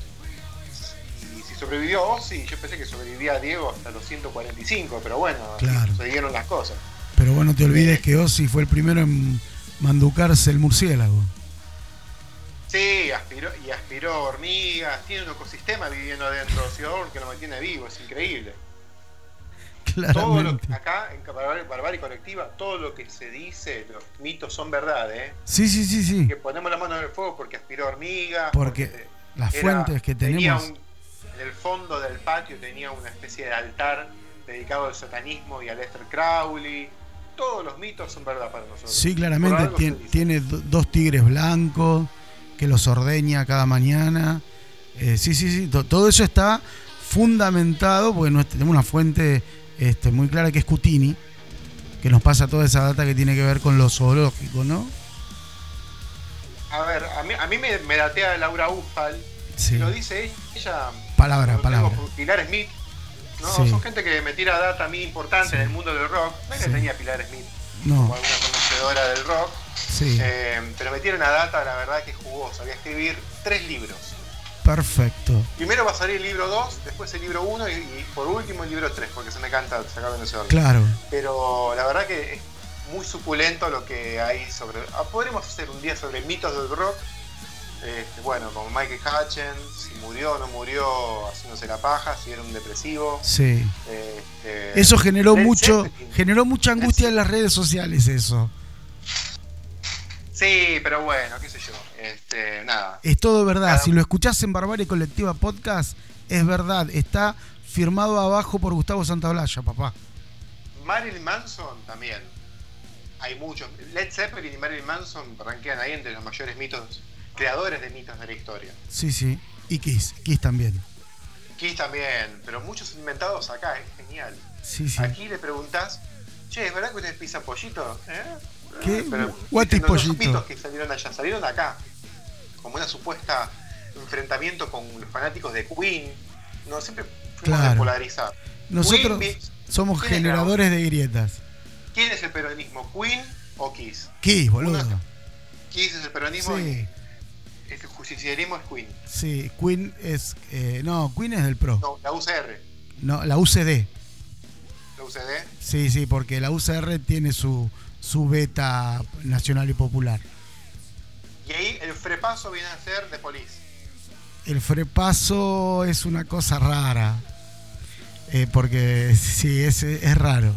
Sobrevivió Ozzy, yo pensé que sobrevivía Diego hasta los 145, pero bueno, Claro. sucedieron las cosas. Pero bueno, no te olvides que Ozzy fue el primero en manducarse el murciélago. Sí, aspiró, y aspiró hormigas, tiene un ecosistema viviendo adentro de Osbourne que lo mantiene vivo, es increíble. Todo lo, Claramente. acá en Barbar- Barbarie Colectiva, todo lo que se dice, los mitos son verdad, ¿eh? Sí, sí, sí, sí. Que ponemos la mano en el fuego porque aspiró hormigas. Porque las era- fuentes que tenía tenemos. un- en el fondo del patio tenía una especie de altar dedicado al satanismo y a Lester Crowley. Todos los mitos son verdad para nosotros. Sí, claramente tien- tiene do- dos tigres blancos que los ordeña cada mañana. Eh, sí, sí, sí. to- todo eso está fundamentado porque no- tenemos una fuente este, muy clara que es Cutini, que nos pasa toda esa data que tiene que ver con lo zoológico, ¿no? A ver, a mí, a mí me, me datea Laura Ufal. Sí. Lo dice ella. Palabra, palabra. tengo Pilar Smith. No, Sí. son gente que me tira data a mí importante Sí. en el mundo del rock. No es que tenía Pilar Smith No, como alguna conocedora del rock. sí. eh, pero me tira una data, la verdad, que es jugosa. Voy a escribir tres libros. Perfecto. Primero va a salir el libro 2, después el libro 1 y, y por último el libro 3, porque se me canta sacarlo en ese orden. Claro. Pero la verdad que es muy suculento lo que hay sobre. ah, Podremos hacer un día sobre mitos del rock. Este, bueno, como Michael Hutchins, si murió o no murió haciéndose la paja, si era un depresivo. Sí. Este, Eso generó mucho, Zeppelin. generó mucha angustia en las redes sociales eso. Sí, pero bueno, qué sé yo. Este, nada. Es todo verdad. Cada- Si lo escuchás en Barbarie Colectiva Podcast, es verdad. Está firmado abajo por Gustavo Santaolalla, papá. Marilyn Manson también. Hay muchos. Led Zeppelin y Marilyn Manson ranquean ahí entre los mayores mitos, creadores de mitos de la historia. Sí, sí. Y Kiss. Kiss también. Kiss también, pero muchos inventados acá, es genial. Sí, sí. Aquí le preguntás, che, ¿es verdad que ustedes pisan pollito? ¿Eh? ¿Qué? Pero, What is pollito? mitos que salieron allá, salieron acá. Como una supuesta enfrentamiento con los fanáticos de Queen. No, siempre fuimos Claro. de polarizar. Nosotros Queen, somos ¿quién es generadores de grietas. ¿Quién es el peronismo? ¿Queen o Kiss? Kiss, boludo. Uno- Kiss es el peronismo Sí, y el justicialismo es Queen. sí. Queen es. eh, no, Queen es del PRO. No, la UCR. No, la UCD. La UCD. Sí, sí, porque la UCR tiene su, su beta nacional y popular. Y ahí el frepaso viene a ser de Police. El frepaso es una cosa rara. Eh, porque (laughs) sí, es, es raro.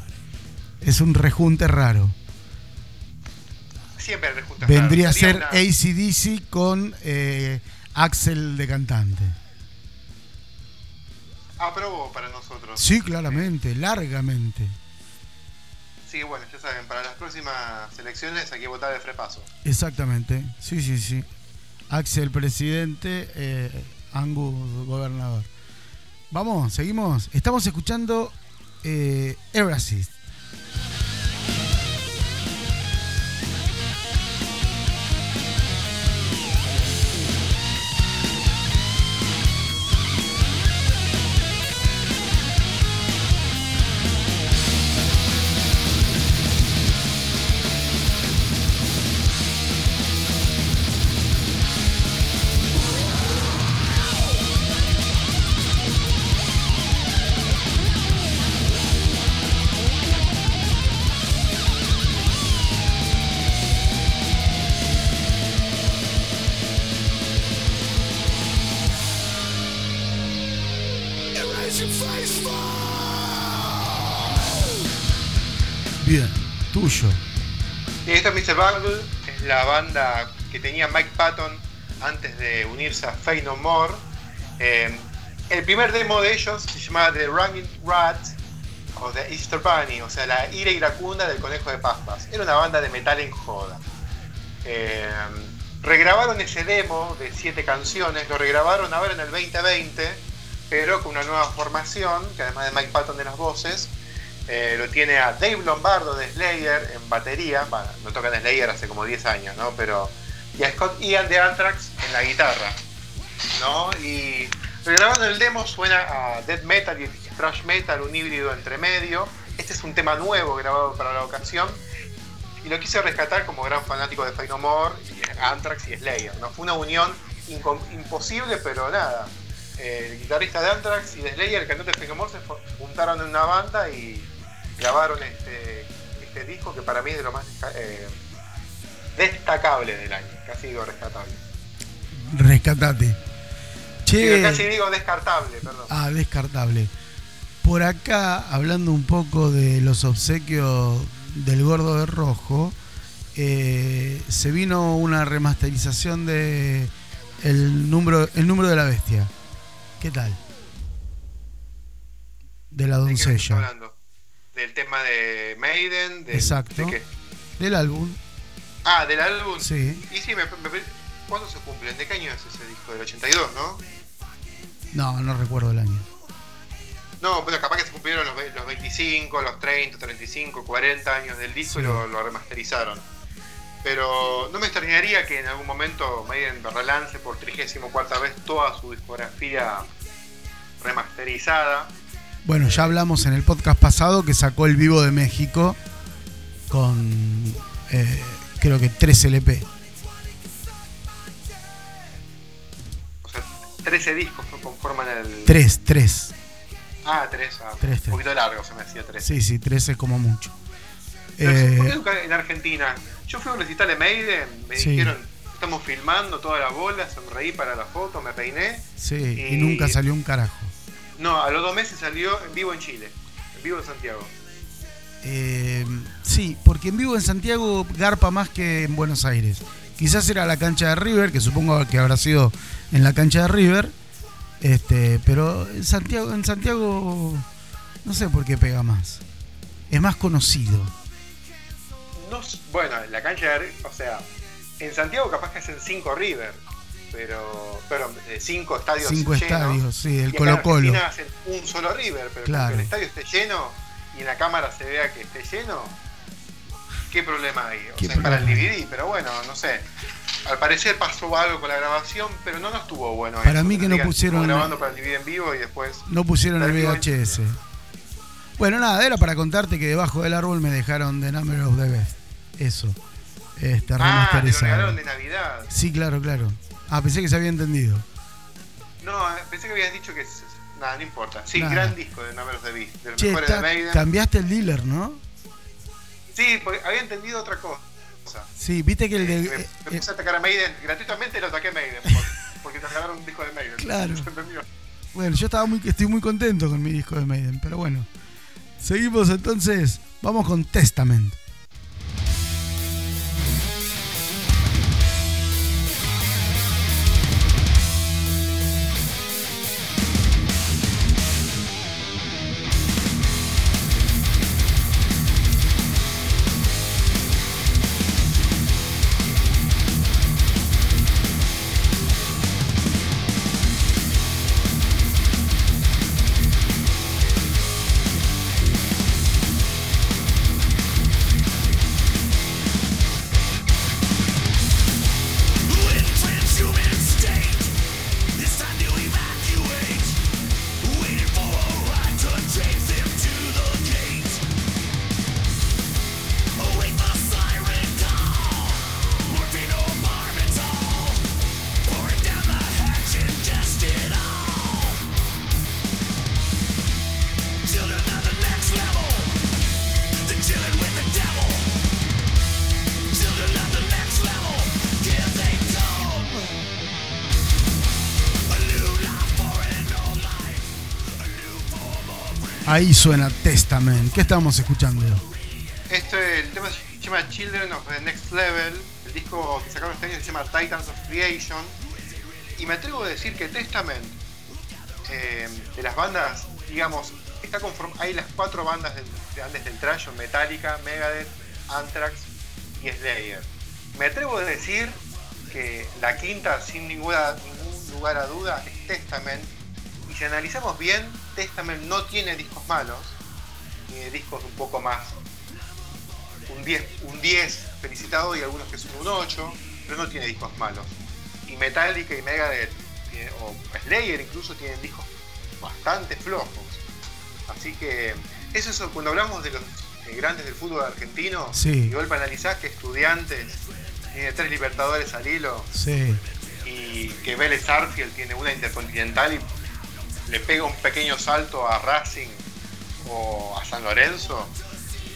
Es un rejunte raro. Siempre Vendría a ser ACDC con eh, Axel de cantante. Aprobó para nosotros. Sí, claramente, largamente. Sí, bueno, ya saben, para las próximas elecciones hay que votar de frepaso. Exactamente. Sí, sí, sí. Axel presidente, eh, Angus gobernador. Vamos, seguimos. Estamos escuchando eh, Erasist. Tuyo. Y esto es Mr. Bungle, es la banda que tenía Mike Patton antes de unirse a Fey No More. Eh, el primer demo de ellos se llamaba The Running Rat o The Easter Bunny, o sea, la ira iracunda del conejo de Pascuas. Era una banda de metal en joda. Eh, regrabaron ese demo de siete canciones, lo regrabaron ahora en el 2020, pero con una nueva formación, que además de Mike Patton de las voces, eh, lo tiene a Dave Lombardo de Slayer en batería, bueno, no tocan Slayer hace como 10 años, ¿no? Pero, y a Scott Ian de Anthrax en la guitarra, ¿no? Y grabando el demo suena a death metal y thrash metal, un híbrido entre medio. Este es un tema nuevo grabado para la ocasión y lo quise rescatar como gran fanático de Fey No More, y Anthrax y Slayer, ¿no? Fue una unión imposible, pero nada. El guitarrista de Anthrax y de Slayer, el cantante de Fey No More, se juntaron en una banda y grabaron este, este disco que para mí es de lo más eh, destacable del año, casi digo rescatable. Rescatate. Che. casi digo descartable, perdón. Ah, descartable. Por acá, hablando un poco de los obsequios del Gordo de Rojo, eh, se vino una remasterización de el número, el número de la bestia. ¿Qué tal? De la ¿De qué me estás doncella. Del tema de Maiden, del- Exacto. ¿de qué? Del álbum. Ah, del álbum. Sí. Y sí, me, me- ¿cuándo se cumplen? ¿De qué año es ese disco? Del 82, ¿no? No, no recuerdo el año. No, bueno, capaz que se cumplieron los, los 25, los 30, 35, 40 años del disco y lo remasterizaron. Pero no me extrañaría que en algún momento Maiden relance por 34 vez toda su discografía remasterizada. Bueno, ya hablamos en el podcast pasado que sacó el Vivo de México con eh, creo que 3 LP. O sea, 13 discos conforman el. 3, 3. Ah, 3. Ah, Tres, un tres. poquito largo se me hacía 3. Sí, sí, 13 como mucho. Eh, ¿Por qué en Argentina? Yo fui a un recital de Maiden, me Sí. dijeron, estamos filmando toda la bola, sonreí para la foto, me peiné. sí, y y- nunca salió un carajo. No, a los dos meses salió en vivo en Chile, en vivo en Santiago. Eh, sí, porque en vivo en Santiago garpa más que en Buenos Aires. Quizás era la cancha de River, que supongo que habrá sido en la cancha de River. Este, pero en Santiago, en Santiago no sé por qué pega más. Es más conocido. No, bueno, la cancha de River, o sea, en Santiago capaz que hacen 5 River, pero, perdón, 5 estadios Cinco llenos. estadios, sí, Y el acá Colo Colo. Hacen un solo River, pero Claro. que el estadio esté lleno y en la cámara se vea que esté lleno, ¿qué problema hay? O ¿Qué sea, para el? DVD, pero bueno, no sé. Al parecer pasó algo con la grabación, pero no, no estuvo bueno. Para eso, mí que no pusieron- grabando para el DVD en vivo y después. No pusieron el VHS. Bueno, nada, era para contarte que debajo del árbol me dejaron The Number of the Best. Eso. Este, Ah, te lo remasterizado. regalaron de Navidad. Sí, claro, claro. Ah, pensé que se había entendido. No, eh, pensé que habías dicho que. es- Nada, no importa. Sí, Nada. gran disco de Numbers de Beast, de los Che, mejores de Maiden. cambiaste el dealer, ¿no? Sí, porque había entendido otra cosa. Sí, viste que el de. me, eh, me eh, puse a atacar a Maiden, gratuitamente lo ataqué a Maiden, por- porque te regalaron un disco de Maiden. Claro. (laughs) Bueno, yo estaba muy, estoy muy contento con mi disco de Maiden, pero bueno. Seguimos entonces. Vamos con Testament. Ahí suena Testament. ¿Qué estamos escuchando? Esto, el tema se llama Children of the Next Level. El disco que sacaron este año se llama Titans of Creation. Y me atrevo a decir que Testament, eh, de las bandas, digamos, está conform hay las cuatro bandas del- grandes del trash, Metallica, Megadeth, Anthrax y Slayer. Me atrevo a decir que la quinta, sin ninguna, ningún lugar a duda, es Testament. Y si analizamos bien, Testament no tiene discos malos, tiene discos un poco más un 10, un 10 felicitado y algunos que son un 8, pero no tiene discos malos. Y Metallica y Megadeth, o Slayer incluso, tienen discos bastante flojos. Así que eso es cuando hablamos de los eh, grandes del fútbol argentino, Sí. y golpe analizás que estudiantes tiene tres libertadores al hilo Sí. y que Vélez Arfield tiene una intercontinental y le pega un pequeño salto a Racing o a San Lorenzo,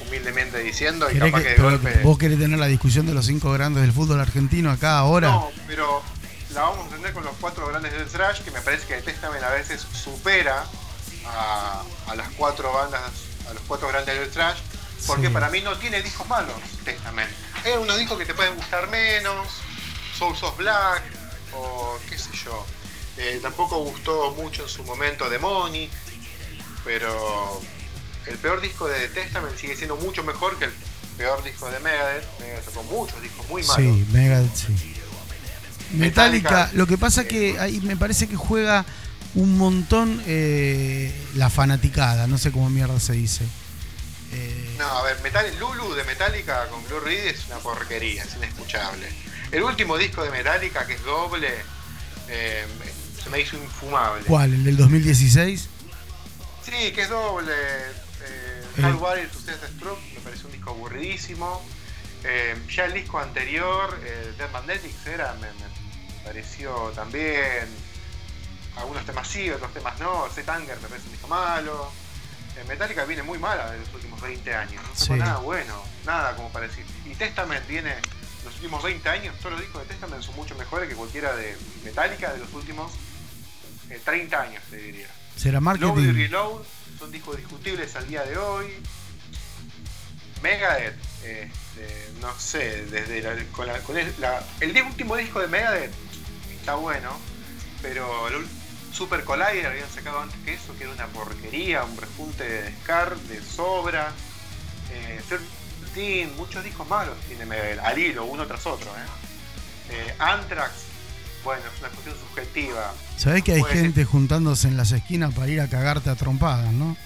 humildemente diciendo, y ¿Querés capaz que- que de pero golpe. ¿Vos querés tener la discusión de los cinco grandes del fútbol argentino acá ahora? No, pero la vamos a tener con los cuatro grandes del thrash, que me parece que Testament a veces supera a, a las cuatro bandas, a los cuatro grandes del thrash, porque Sí. para mí no tiene discos malos Testament. Hay unos discos que te pueden gustar menos, Souls of Black, o qué sé yo. Eh, tampoco gustó mucho en su momento Demonic, pero el peor disco de Testament sigue siendo mucho mejor que el peor disco de Megadeth. Megadeth sacó muchos discos muy malos. Sí, Megadeth, sí. Metallica, Metallica, lo que pasa eh, que ahí me parece que juega un montón eh, la fanaticada, no sé cómo mierda se dice. Eh, No, a ver, Metal, Lulu de Metallica con Blue Reed es una porquería, es inescuchable. El último disco de Metallica, que es doble, se me hizo infumable. ¿Cuál? ¿El del 2016? Sí, que es doble. Eh, El- Hard Warrior to Death Stroke me pareció un disco aburridísimo. Eh, ya el disco anterior, eh, Dead Magnetics, era, me, me pareció también. Algunos temas sí, otros temas no. Set Anger me parece un disco malo. Eh, Metallica viene muy mala de los últimos 20 años. No Sí. nada bueno, nada como para decir. Y Testament viene los últimos 20 años, todos los discos de Testament son mucho mejores que cualquiera de Metallica de los últimos eh, 30 años, te diría. ¿Será Load y marketing? Reload son discos discutibles al día de hoy. Megadeth, este, no sé, desde la- con la- con el, la- el di- último disco de Megadeth está bueno, pero el Super Collider habían sacado antes que eso, que era una porquería, un repunte de Scar, de sobra. Eh, 13, muchos discos malos tiene Megadeth, al hilo, uno tras otro. ¿eh? Eh, Anthrax, bueno, es una cuestión subjetiva. ¿Sabés que hay Puede ser. gente juntándose en las esquinas para ir a cagarte a trompadas, no?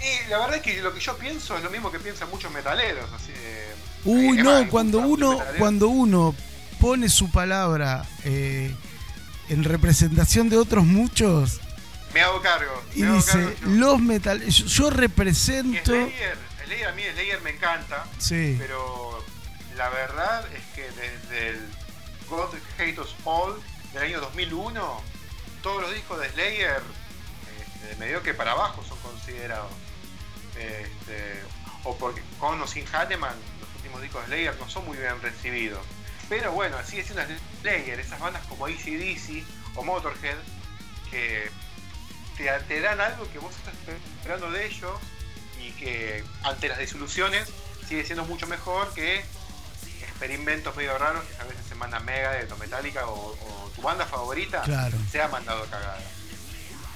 Y la verdad es que lo que yo pienso es lo mismo que piensan muchos metaleros. Así, eh, Uy, es no, más, cuando uno, metaleros- cuando uno pone su palabra eh, en representación de otros muchos Me hago cargo. y hago dice, cargo los metal yo, yo represento... Slayer, Slayer, a mí Slayer me encanta, Sí, pero la verdad es que desde el God Hate Us All del año 2001, todos los discos de Slayer, este, de medio que para abajo son considerados. Este, o porque con o sin Hanneman, los últimos discos de Slayer no son muy bien recibidos. Pero bueno, sigue siendo Slayer, esas bandas como ACDC o Motorhead, que te, te dan algo que vos estás esperando de ellos y que ante las disoluciones sigue siendo mucho mejor que experimentos medio raros que a veces se mandan Megadeth o Metallica o, o tu banda favorita Claro. se ha mandado cagada.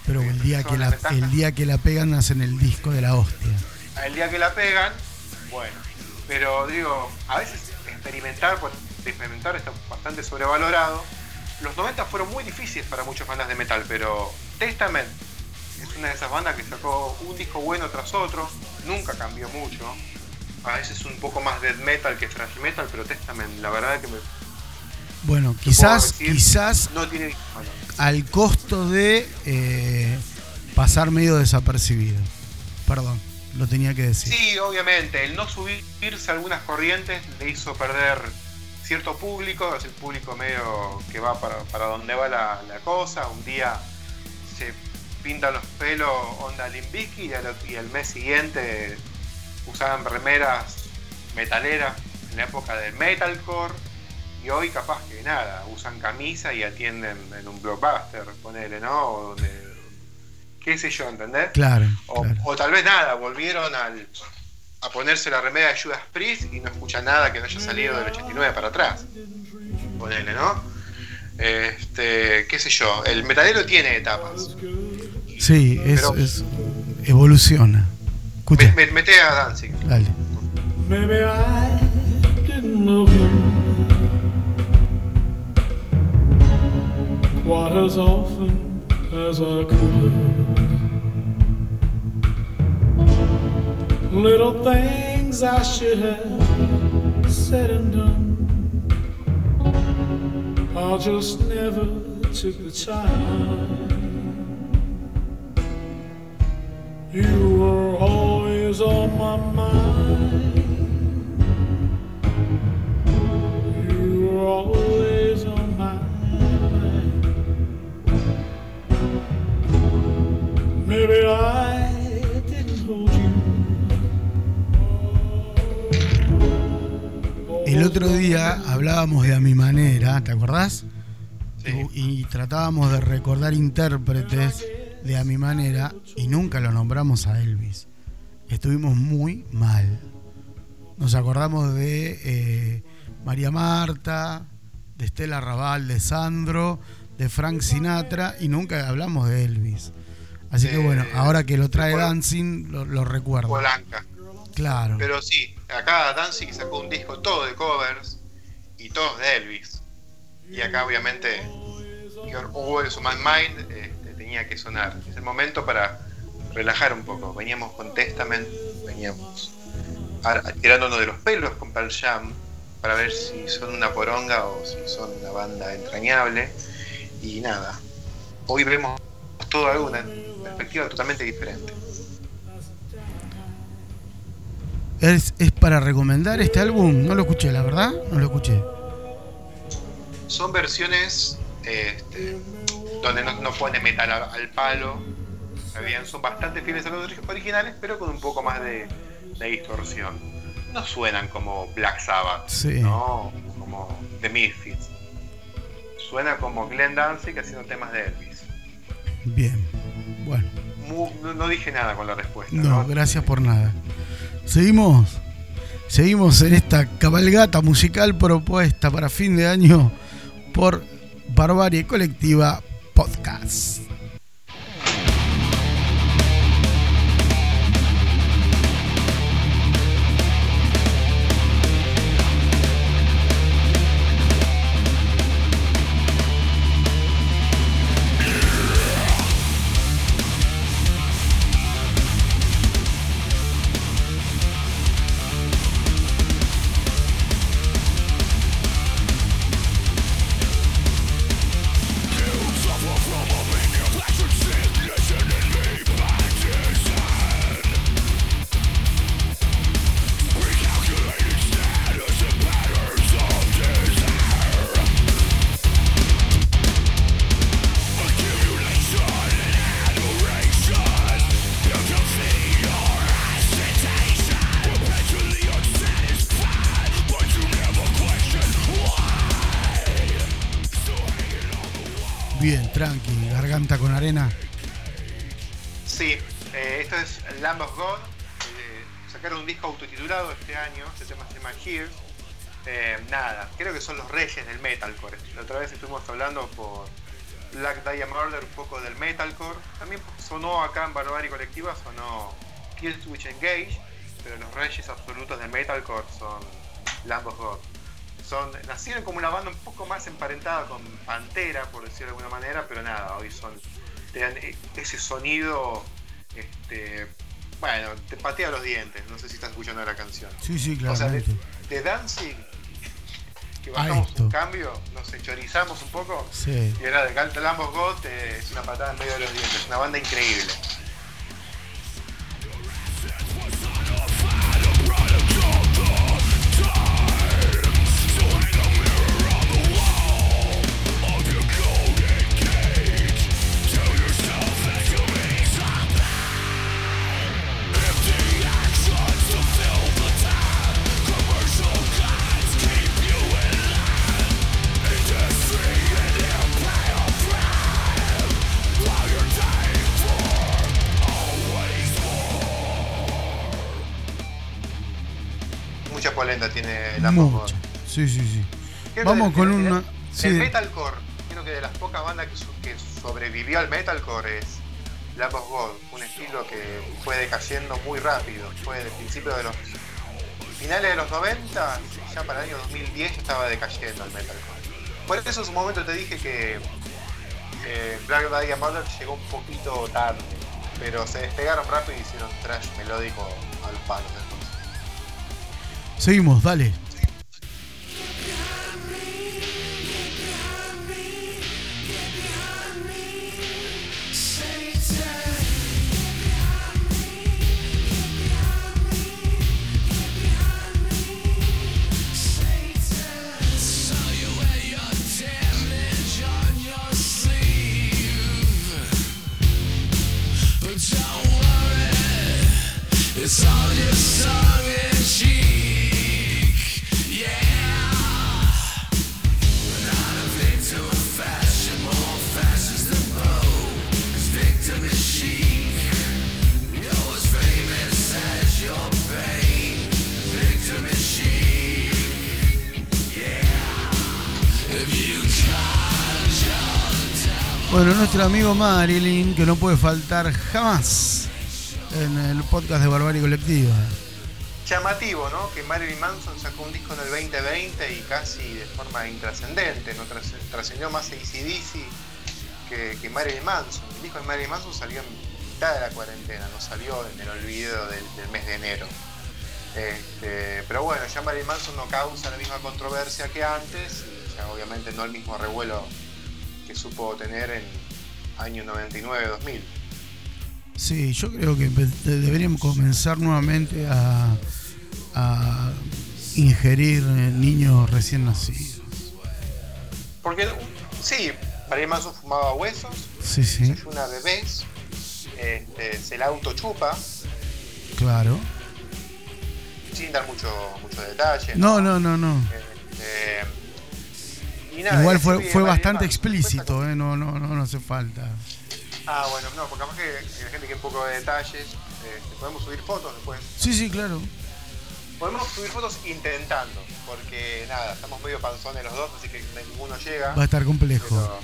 pero el día, que la, el día que la pegan hacen el disco de la hostia. El día que la pegan, bueno. Pero digo, a veces experimentar por experimentar está bastante sobrevalorado. Los 90 fueron muy difíciles para muchas bandas de metal, pero Testament es una de esas bandas que sacó un disco bueno tras otro, nunca cambió mucho. A veces un poco más death metal que thrash metal, pero Testament, la verdad que me, Bueno, quizás, decir, quizás no tiene malos. al costo de eh, pasar medio desapercibido. Perdón, lo tenía que decir. Sí, obviamente, el no subirse a algunas corrientes le hizo perder cierto público, es el público medio que va para, para donde va la, la cosa, un día se pintan los pelos onda Limbiki y, al, y al mes siguiente usaban remeras metaleras en la época del metalcore y hoy capaz que nada, usan camisa y atienden en un blockbuster, ponele, ¿no? O donde qué sé yo, ¿entendés? Claro, O, claro. o tal vez nada, volvieron al, a ponerse la remera de Judas Priest y no escuchan nada que no haya salido del 89 para atrás. Ponele, ¿no? Este, qué sé yo, el metalero tiene etapas. Sí, es, Pero- es- evoluciona. Escucha, Me- me- mete a Danzig. dale. Maybe I didn't love him quite as often as I could. Little things I should have said and done. I just never took the time. You were always on my mind. You were always on my mind. Maybe I didn't hold you. El otro día hablábamos de A Mi Manera, ¿te acordás? Sí. Y tratábamos de recordar intérpretes de A Mi Manera y nunca lo nombramos a Elvis. Estuvimos muy mal. Nos acordamos de eh, María Marta, de Estela Raval, de Sandro, de Frank Sinatra y nunca hablamos de Elvis. Así que Eh, bueno, ahora que lo trae Dancing, lo, lo recuerdo. Polanca. Claro. Pero sí, acá Danzig sacó un disco todo de covers y todos de Elvis. Y acá obviamente Your Always on My Mind este, tenía que sonar. Es el momento para relajar un poco. Veníamos con Testament, veníamos tirándonos de los pelos con Pearl Jam para ver si son una poronga o si son una banda entrañable. Y nada, hoy vemos todo algo una perspectiva totalmente diferente. ¿Es, es para recomendar este álbum? No lo escuché, la verdad, no lo escuché. son versiones este, donde no, no pone metal al, al palo. Son bastante fieles a los ori- originales, pero con un poco más de, de distorsión. No suenan como Black Sabbath, Sí. ¿no? Como The Misfits. Suena como Glenn Danzig haciendo temas de Elvis. Bien. Bueno, no dije nada con la respuesta. no, ¿no? gracias por nada. Seguimos. Seguimos en esta cabalgata musical propuesta para fin de año por Barbarie Colectiva Podcast. Eh, nada, creo que son los reyes del metalcore. La otra vez estuvimos hablando por Black Dahlia Murder, un poco del metalcore. También sonó acá en Barbarie Colectiva, sonó Kill Switch Engage. Pero los reyes absolutos del metalcore son Lamb of God. Son, nacieron como una banda un poco más emparentada con Pantera, por decirlo de alguna manera, pero nada, hoy son te dan e- ese sonido, este, bueno, te patea los dientes. No sé si estás escuchando la canción. Sí, sí, O sea, de, de Danzig, que bajamos un cambio, nos enchorizamos un poco, Sí. y era de Gal- Lambos God, eh, es una patada en medio de los dientes. Una banda increíble. 90 tiene la Mucho. Sí, sí, sí. Vamos con de, una. Sí, el metalcore, creo que de las pocas bandas que, sobrevivió al metalcore es la God, un estilo que fue decayendo muy rápido. Fue del principio de los. finales de los 90, ya para el año 2010 estaba decayendo el metalcore. Por eso en su momento te dije que eh, Black Dahlia Murder llegó un poquito tarde, pero se despegaron rápido y hicieron trash melódico al palo seguimos, dale. Nuestro amigo Marilyn, que no puede faltar jamás en el podcast de Barbarie Colectiva. llamativo, ¿no? Que Marilyn Manson sacó un disco en el 2020 y casi de forma intrascendente, no Tras- trascendió más ACDC que, que Marilyn Manson. El disco de Marilyn Manson salió en mitad de la cuarentena, no salió en el olvido del, del mes de enero. Este, pero bueno, ya Marilyn Manson no causa la misma controversia que antes y ya obviamente no el mismo revuelo que supo tener en año 99-2000. Sí, yo creo que deberíamos comenzar nuevamente a, a ingerir eh, niños recién nacidos. Porque sí, Marilyn Manson fumaba huesos, Sí, sí, desayuna bebés, este, se la autochupa, claro. sin dar mucho, mucho detalle. No, no, no, no. Este, y nada, Igual fue, fue bastante explícito, ¿eh? No, no, no, no hace falta. Ah, bueno, no, porque capaz que la gente quiere un poco de detalles. este, podemos subir fotos después. Sí, sí, claro. Podemos subir fotos intentando, porque nada, estamos medio panzones los dos, así que ninguno llega. Va a estar complejo. Pero,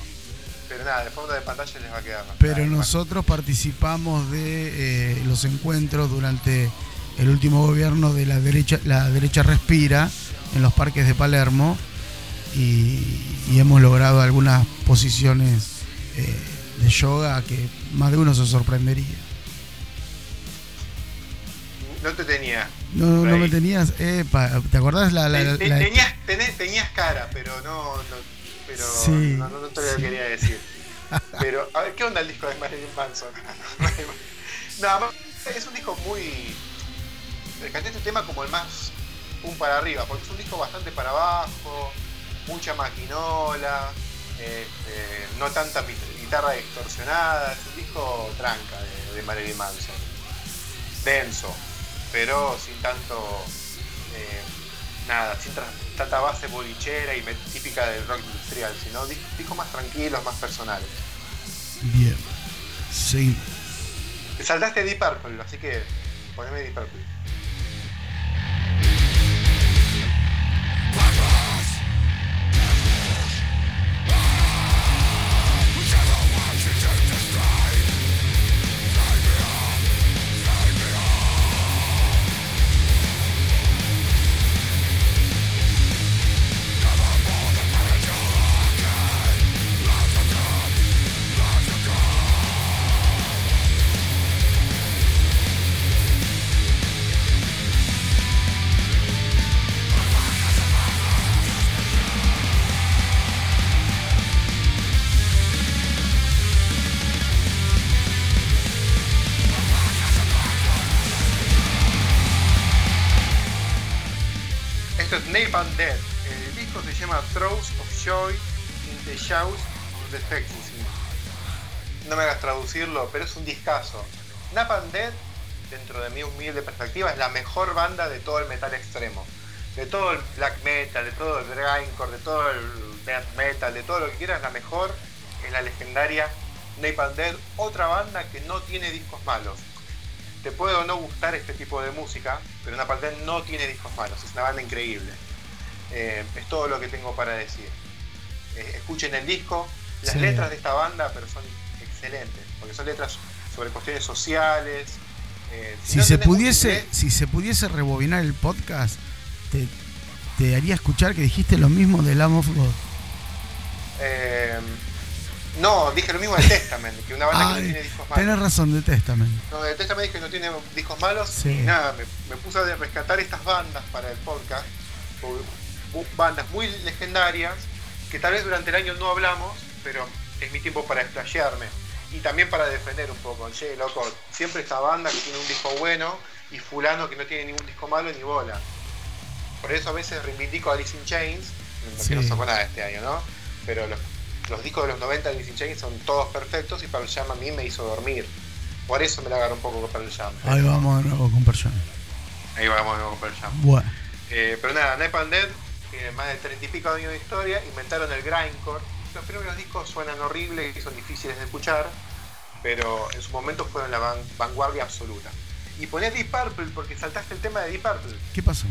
pero nada, de fondo de pantalla les va a quedar. Pero Nada, nosotros participamos de eh, los encuentros durante el último gobierno de la derecha, la derecha respira en los parques de Palermo y, y hemos logrado algunas posiciones eh, de yoga que más de uno se sorprendería. No te tenía. No, no, no me tenías, epa, ¿te acordás la, la- Te- la- tenías, tenés- tenías cara, pero no, no pero Sí, no, te lo sí. quería decir. (laughs) Pero, a ver, ¿qué onda el disco de Marilyn Manson? (laughs) Nada más, es un disco muy. Rescaté este tema como el más un para arriba, porque es un disco bastante para abajo, mucha maquinola, este, no tanta guitarra distorsionada, es un disco tranca de, de Marilyn Manson. Denso, pero sin tanto. eh, nada, sin tanta base bolichera y típica del rock industrial, sino dis- discos más tranquilos, más personales. Bien. Seguimos. Te saltaste Deep Purple, así que poneme Deep Purple. Joy the Shows the Texas. No me hagas traducirlo, pero es un discazo. Napalm Dead, dentro de mi humilde perspectiva, es la mejor banda de todo el metal extremo. De todo el black metal, de todo el grindcore, de todo el death metal, de todo lo que quieras, la mejor es la legendaria Napalm Dead. Otra banda que no tiene discos malos. te puede no gustar este tipo de música, pero Napalm no tiene discos malos, es una banda increíble. Eh, es todo lo que tengo para decir. Eh, escuchen el disco, las Sí. letras de esta banda, pero son excelentes, porque son letras sobre cuestiones sociales. eh, Si no se pudiese, inglés, si se pudiese rebobinar el podcast, te, te haría escuchar que dijiste lo mismo de Lamb of God. eh, no, dije lo mismo de Testament, que una banda que no tiene discos malos. tenés razón, de Testament. No, de Testament dije que no tiene discos malos Sí. y nada, me, me puse a rescatar estas bandas para el podcast, o- u- bandas muy legendarias que tal vez durante el año no hablamos, pero es mi tiempo para explayarme y también para defender un poco. Che, loco, siempre esta banda que tiene un disco bueno y fulano que no tiene ningún disco malo ni bola. Por eso a veces reivindico a Alice in Chains, no Sí. que no sacó nada este año, ¿no? Pero los, los discos de los 90 de Alice in Chains son todos perfectos y Pearl Jam a mí me hizo dormir. Por eso me la agarro un poco con Pearl Jam. Ahí vamos de nuevo con Persona. Ahí vamos de nuevo con Pearl Jam. Bueno, Eh, pero nada, Napalm Dead tiene más de 30 y pico años de historia, inventaron el grindcore. Los primeros discos suenan horribles y son difíciles de escuchar, pero en su momento fueron la van- vanguardia absoluta. Y ponés Deep Purple porque saltaste el tema de Deep Purple. ¿qué pasó?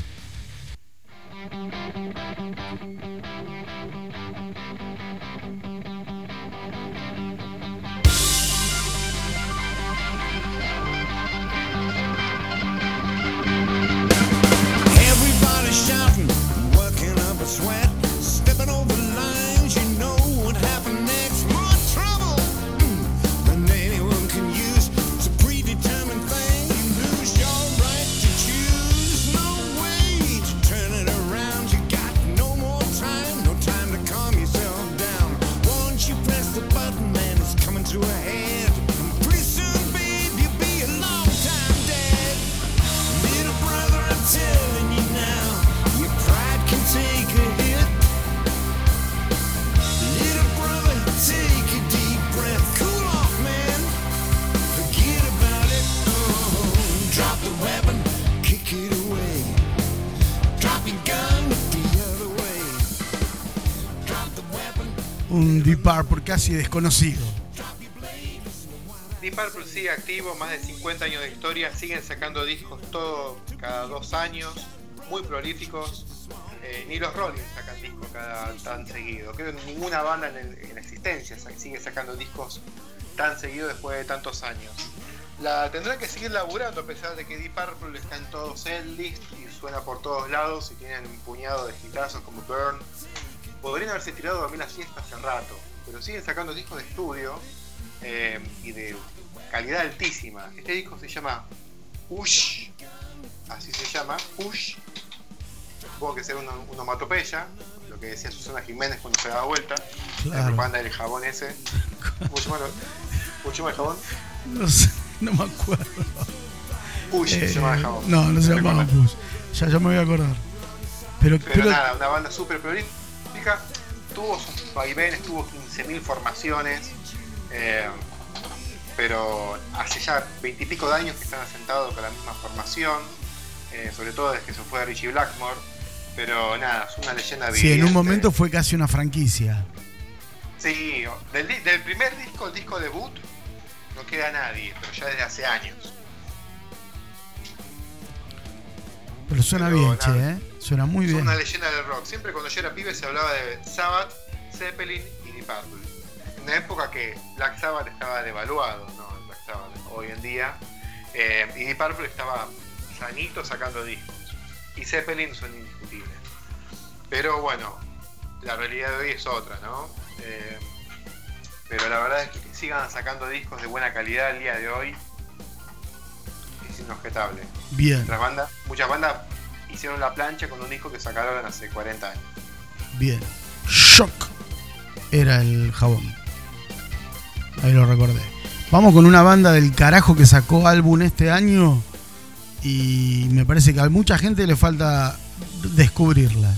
Un Deep Purple casi desconocido. Deep Purple sigue activo, más de 50 años de historia, siguen sacando discos todo cada dos años, muy prolíficos. Eh, ni los Rolling sacan discos cada tan seguido. Creo que ninguna banda en, el- en existencia sigue sacando discos tan seguido después de tantos años. La tendrán que seguir laburando a pesar de que Deep Purple está en todos setlist y suena por todos lados y tienen un puñado de hitazos como Burn. Podrían haberse tirado a dormir la siesta hace rato, pero siguen sacando discos de estudio eh, y de calidad altísima. Este disco se llama Ush, así se llama, Ush. Supongo que será una, una onomatopeya, lo que decía Susana Jiménez cuando se daba vuelta. La Claro. propaganda del jabón ese. ¿Cómo se llama, lo- cómo se llama el jabón? No sé, no me acuerdo. Push se Eh, llama el jabón. no, no se llamaba. Push. Ya, ya me voy a acordar. Pero, Pero, pero, nada, una banda súper prolífica. Tuvo sus vaivenes, tuvo 15.000 formaciones. eh, pero hace ya veintipico de años que están asentados con la misma formación. eh, sobre todo desde que se fue Richie Blackmore. Pero nada, es una leyenda sí, en un viviente. momento fue casi una franquicia. Sí, del primer disco, el disco debut, no queda nadie, pero ya desde hace años. Pero suena Pero bien, nada. che, ¿eh? Suena muy bien. una leyenda del rock. Siempre cuando yo era pibe se hablaba de Sabbath, Zeppelin y Deep Purple. En una época que Black Sabbath estaba devaluado, ¿no? El Black Sabbath hoy en día. Eh, y Deep Purple estaba sanito sacando discos. Y Zeppelin son indiscutibles. Pero bueno, la realidad de hoy es otra, ¿no? Eh, pero la verdad es que, sigan sacando discos de buena calidad el día de hoy es inobjetable. Bien, Otras bandas, muchas bandas hicieron la plancha con un disco que sacaron hace 40 años. bien. Shock era el jabón. Ahí lo recordé. Vamos con una banda del carajo que sacó álbum este año. Y me parece que a mucha gente le falta descubrirla.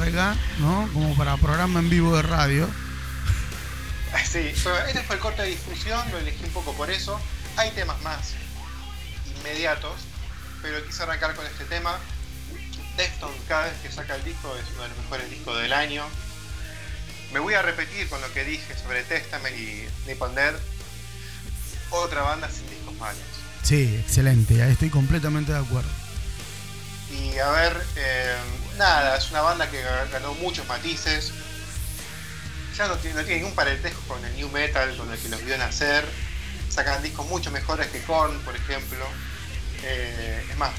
Larga, ¿no? Como para programa en vivo de radio. Sí, pero este fue el corte de difusión, lo elegí un poco por eso. Hay temas más inmediatos, pero quise arrancar con este tema. Deftones cada vez que saca el disco es uno de los mejores discos del año. Me voy a repetir con lo que dije sobre Testament y Nippon Dead. Otra banda sin discos malos. Sí, excelente, estoy completamente de acuerdo. Y a ver, eh, nada, es una banda que ga- ganó muchos matices. Ya no tiene, no tiene ningún parentesco con el new metal, con el que los vio nacer. Sacan discos mucho mejores que Korn, por ejemplo. Eh, es más,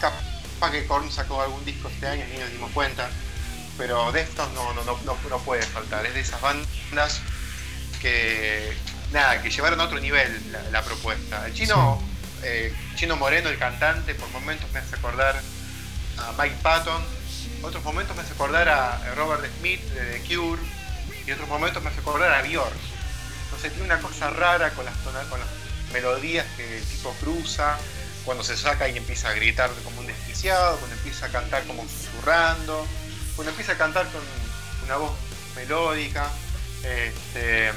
capaz que Korn sacó algún disco este año y ni nos dimos cuenta. Pero Deftones no, no, no, no, no puede faltar. Es de esas bandas que, nada, que llevaron a otro nivel la, la propuesta. El chino, eh, Chino Moreno, el cantante, por momentos me hace acordar Mike Patton, otros momentos me hace acordar a Robert Smith de The Cure, y otros momentos me hace acordar a. No sé, tiene una cosa rara con las, tona- con las melodías que el tipo cruza, cuando se saca y empieza a gritar como un desquiciado, cuando empieza a cantar como susurrando, cuando empieza a cantar con una voz melódica. Este,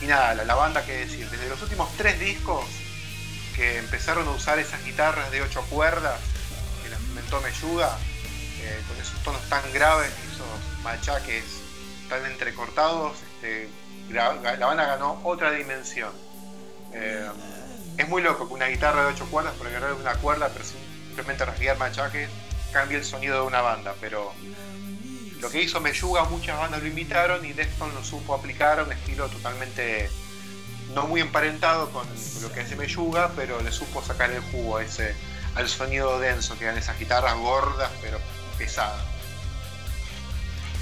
y nada, la, la banda que decir, desde los últimos tres discos que empezaron a usar esas guitarras de ocho cuerdas Meyuga, eh, con esos tonos tan graves esos machaques tan entrecortados, este, la banda ganó otra dimensión. Eh, es muy loco que una guitarra de ocho cuerdas, por agarrar una cuerda, pero simplemente rasguear machaques, cambie el sonido de una banda, pero lo que hizo Meyuga, muchas bandas lo imitaron y Deftones lo supo aplicar a un estilo totalmente no muy emparentado con lo que hace Meyuga, pero le supo sacar el jugo a ese, al sonido denso que dan esas guitarras gordas pero pesadas.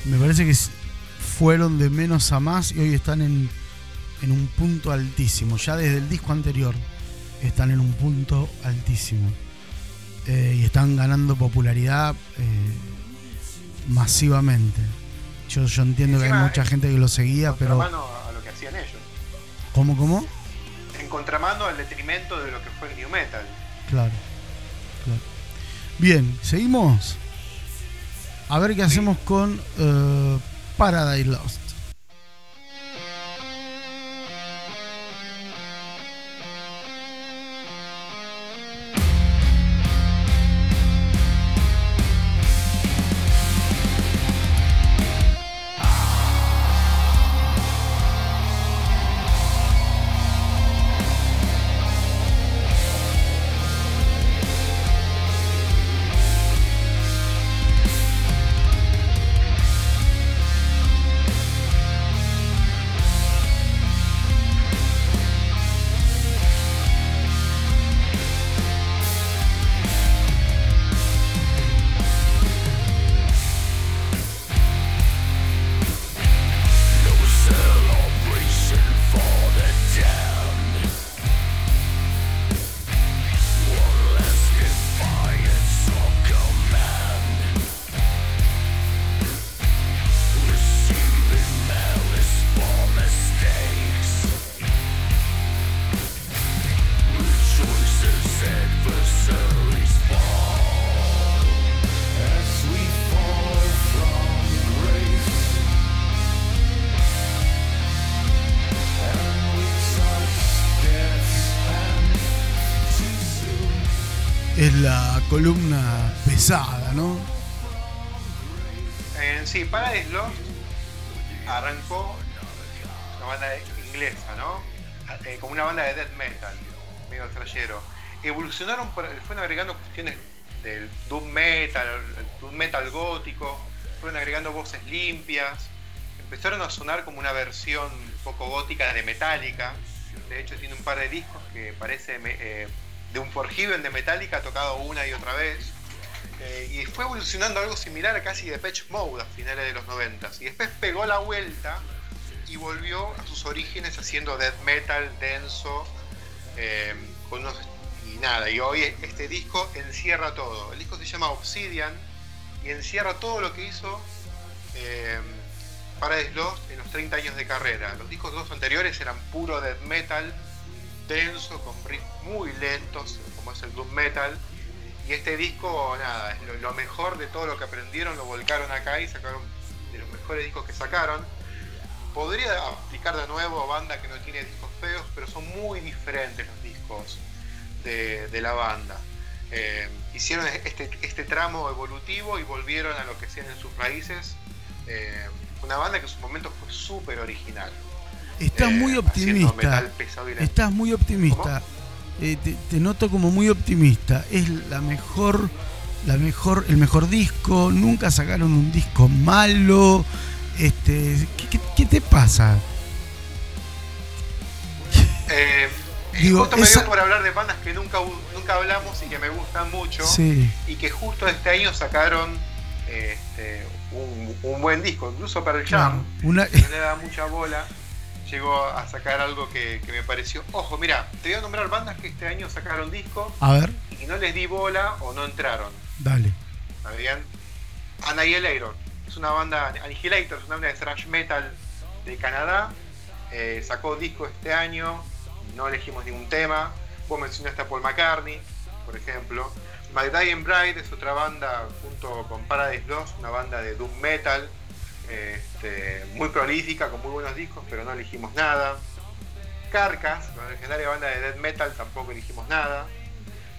Me parece que fueron de menos a más y hoy están en, en un punto altísimo. Ya desde el disco anterior están en un punto altísimo. Eh, y están ganando popularidad eh, masivamente. Yo, yo entiendo que hay mucha en gente que lo seguía, pero... contramano a lo que hacían ellos. ¿Cómo, cómo? En contramano al detrimento de lo que fue el New Metal. Claro. Bien, seguimos. A ver qué hacemos con eh, Paradise Lost. Arrancó una banda inglesa, ¿no? Eh, como una banda de death metal, medio trayero. Evolucionaron, fueron agregando cuestiones del doom metal, doom metal gótico, fueron agregando voces limpias, empezaron a sonar como una versión poco gótica de Metallica. De hecho, tiene un par de discos que parece eh, de un Forgiven de Metallica tocado una y otra vez. Eh, y fue evolucionando algo similar a casi de Patch Mode a finales de los 90 y después pegó la vuelta y volvió a sus orígenes haciendo death metal denso eh, con unos- y nada y hoy este disco encierra todo. El disco se llama Obsidian y encierra todo lo que hizo eh, Paradise Lost en los 30 años de carrera. Los discos dos anteriores eran puro death metal denso con riffs muy lentos como es el doom metal y este disco, nada, es lo, lo mejor de todo lo que aprendieron, lo volcaron acá y sacaron de los mejores discos que sacaron. Podría aplicar de nuevo a banda que no tiene discos feos, pero son muy diferentes los discos de, de la banda. Eh, hicieron este, este tramo evolutivo y volvieron a lo que hacían en sus raíces. Eh, una banda que en su momento fue súper original. Estás Eh, muy haciendo optimista. metal pesado y lento. Estás muy optimista. Eh, te, te noto como muy optimista. Es la mejor, la mejor, el mejor disco. Nunca sacaron un disco malo. Este, ¿qué, qué- qué te pasa? (laughs) Eh, Digo, justo me esa- dio por hablar de bandas que nunca, nunca hablamos y que me gustan mucho. Sí. Y que justo este año sacaron este, un, un buen disco. Incluso para el Jam, Claro, una, que no le da mucha bola, llegó a sacar algo que, que me pareció. Ojo, mira, te voy a nombrar bandas que este año sacaron disco a ver, y no les di bola o no entraron. dale. ¿Está bien? Annihilator. Es una banda, Annihilator es una banda de thrash metal de Canadá. Eh, sacó disco este año, no elegimos ningún tema. Vos mencionaste a Paul McCartney, por ejemplo. My Dying Bride es otra banda junto con Paradise Lost, una banda de doom metal, este, muy prolífica, con muy buenos discos, pero no elegimos nada. Carcass, la legendaria banda de death metal, tampoco elegimos nada.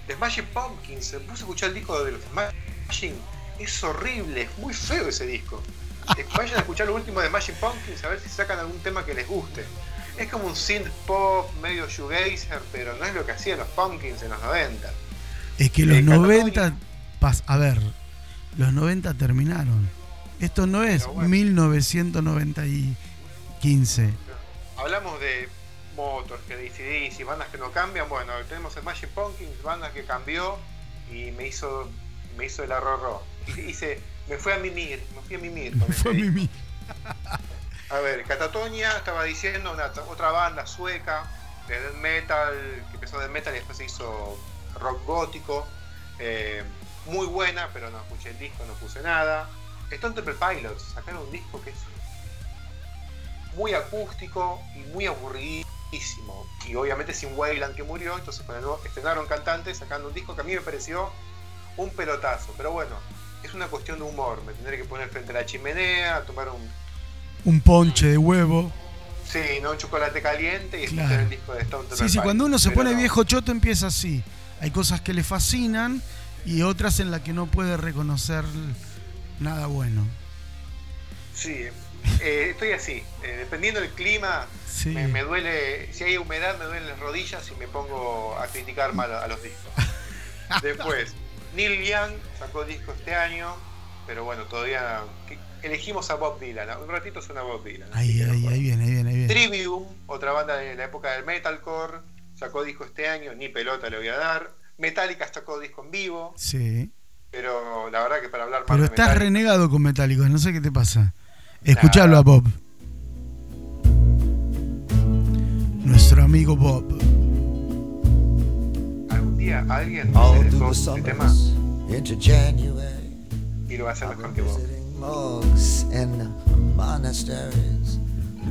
The Smashing Pumpkins, se puso a escuchar el disco de los Smashing, es horrible, es muy feo ese disco. Eh, Vayan a escuchar lo último de Smashing Pumpkins a ver si sacan algún tema que les guste. Es como un synth pop, medio shoegazer, pero no es lo que hacían los Pumpkins en los 90. Es que los Eh, Catatonia. 90, pas- a ver, los 90 terminaron. Esto no es bueno. 1915. Hablamos de Motors, que de ACDC, bandas que no cambian. Bueno, tenemos Smashing Pumpkins, banda que cambió y me hizo, me hizo el arrorró. Y Hice, me fui a mimir, me fui a mimir ese Fue disco. Mimi. A ver, Catatonia estaba diciendo una otra banda sueca de death metal, que empezó death metal y después se hizo rock gótico. eh, muy buena, pero no escuché el disco, no puse nada. Stone Temple Pilots sacaron un disco que es muy acústico y muy aburridísimo. Y obviamente sin Wayland que murió, entonces estrenaron cantantes sacando un disco que a mí me pareció un pelotazo. Pero bueno, es una cuestión de humor. Me tendré que poner frente a la chimenea, tomar un Un ponche de huevo. Sí, no un chocolate caliente y escuchar Claro. el disco de Stone Temple Sí, sí, cuando uno Pilots, se pero pone no. viejo choto empieza así. Hay cosas que le fascinan y otras en las que no puede reconocer nada bueno. Sí, eh, estoy así. eh, dependiendo del clima, Sí. me, me duele. Si hay humedad, me duelen las rodillas y me pongo a criticar mal a, a los discos. (laughs) Después, Neil Young sacó disco este año, pero bueno, todavía. Elegimos a Bob Dylan. Un ratito suena Bob Dylan. Ahí, ahí, ahí viene, ahí viene, ahí viene. Trivium, otra banda de la época del metalcore, sacó disco este año, ni pelota le voy a dar. Metallica sacó disco en vivo, Sí. Pero la verdad que para hablar más Pero de estás Metallica- renegado con Metálicos, no sé qué te pasa. Escuchalo a Bob. Nuestro amigo Bob. algún día alguien the este tema summers into January. y lo va a hacer mejor que vos. visiting monks and monasteries,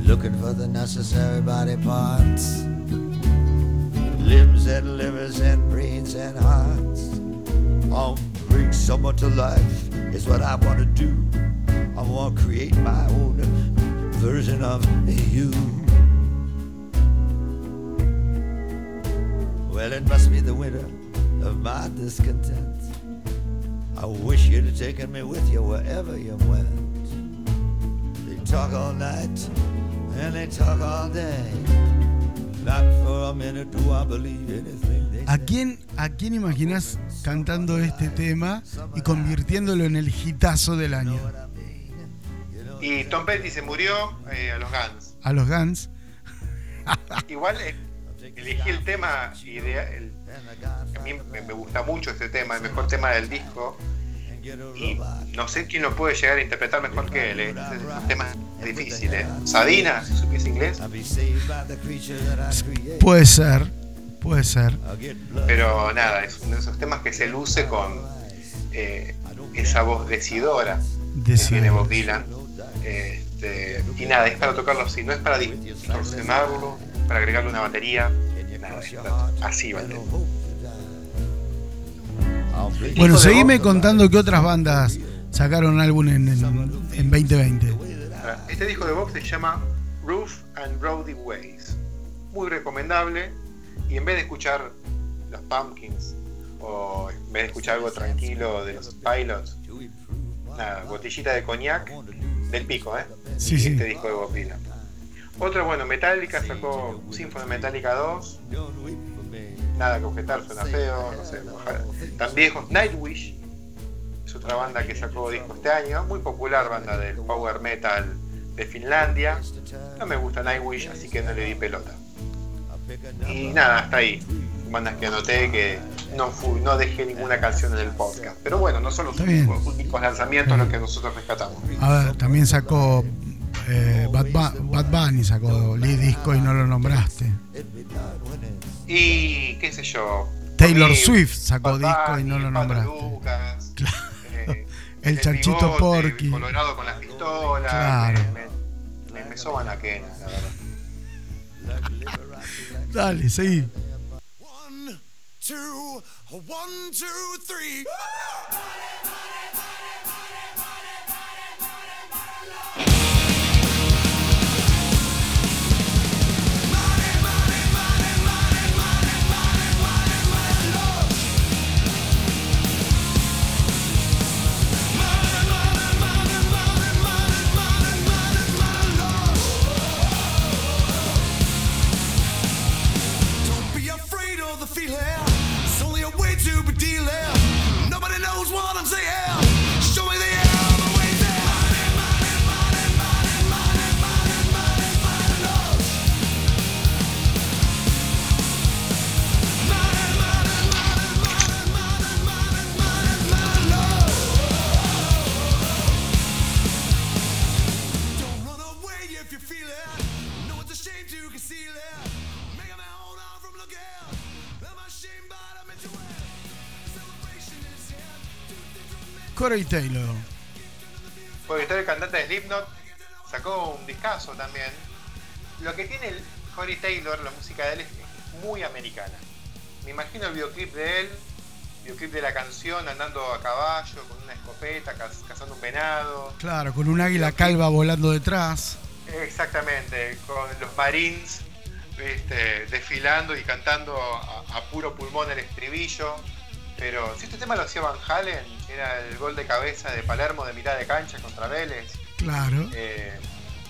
looking for the necessary body parts, limbs and livers and brains and hearts. Bring someone to life is what I want to do. I want to create my own version of you. Well, it must be the winter of my discontent. I wish you'd have taken me with you wherever you went. They talk all night and they talk all day. Not for a minute do I believe anything ¿A quién, ¿A quién imaginas cantando este tema y convirtiéndolo en el hitazo del año? Y Tom Petty se murió eh, a los Guns. A los Guns. Igual eh, elegí el tema idea, el- a mí me, gusta mucho este tema, el mejor tema del disco. Y no sé quién lo puede llegar a interpretar mejor que él. eh. Es un tema difícil. Eh. Sabina, si supiese inglés. Puede ser, puede ser. Pero nada, es uno de esos temas que se luce con eh, esa voz decidora que tiene. Bob Dylan. Este, y nada, es para tocarlo así, no es para distorsionarlo, para agregarle una batería. Nada, es así va el tema. Bueno, seguime contando qué otras bandas sacaron álbum en, en, en 2020. Este disco de Bob se llama Roof and Roady Ways. Muy recomendable. Y en vez de escuchar los Pumpkins o en vez de escuchar algo tranquilo de los Pilots, nada, botellita de coñac del pico, ¿eh? Sí, y sí. este disco de Bob Dylan. Otra, bueno, Metallica sacó Symphony Metallica 2. Nada que objetar, suena feo, no sé. Tan viejos, Nightwish es otra banda que sacó disco este año, muy popular banda del power metal de Finlandia. No me gusta Nightwish, así que no le di pelota. Y nada, hasta ahí. Bandas que anoté que no, no dejé ninguna canción en el podcast. Pero bueno, no son los únicos, únicos lanzamientos los que nosotros rescatamos. A ver, también sacó eh, Bad, Bad Bunny, sacó Lee Disco y no lo nombraste. Y qué sé yo. Taylor Swift sacó Bad disco y no lo nombraste. Lucas, (laughs) eh, El Chanchito bigote, Porky. Colorado con las pistolas. Claro. Me, me, me soban la quena, la verdad. Dale, seguí. One, two, one, two, three. Corey Taylor. Porque está el cantante de Slipknot, sacó un discazo también. Lo que tiene el Corey Taylor, la música de él, es muy americana. Me imagino el videoclip de él, videoclip de la canción andando a caballo, con una escopeta, caz- cazando un venado. Claro, con un águila calva volando detrás. Exactamente, con los Marines este, desfilando y cantando a, a puro pulmón el estribillo. Pero si este tema lo hacía Van Halen, era el gol de cabeza de Palermo de mitad de cancha contra Vélez. Claro. Eh,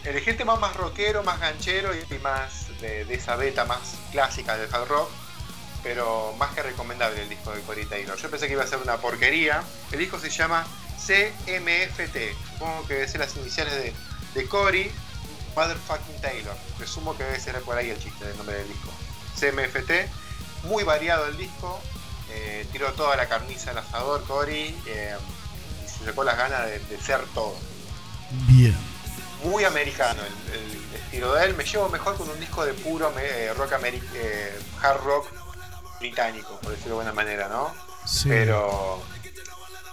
elegí el tema más rockero, más ganchero y y más de, de esa beta más clásica del hard rock, pero más que recomendable el disco de Corey Taylor. Yo pensé que iba a ser una porquería. El disco se llama CMFT, supongo que debe ser las iniciales de, de Corey Motherfucking Taylor. Presumo que debe ser por ahí el chiste del nombre del disco. CMFT, muy variado el disco. Eh, tiró toda la carniza al asador, Corey, eh, y se sacó las ganas de- de ser todo Bien. muy americano el, el estilo de él. Me llevo mejor con un disco de puro me- eh, rock ameri- eh, hard rock británico, por decirlo de buena manera, ¿no? Sí. Pero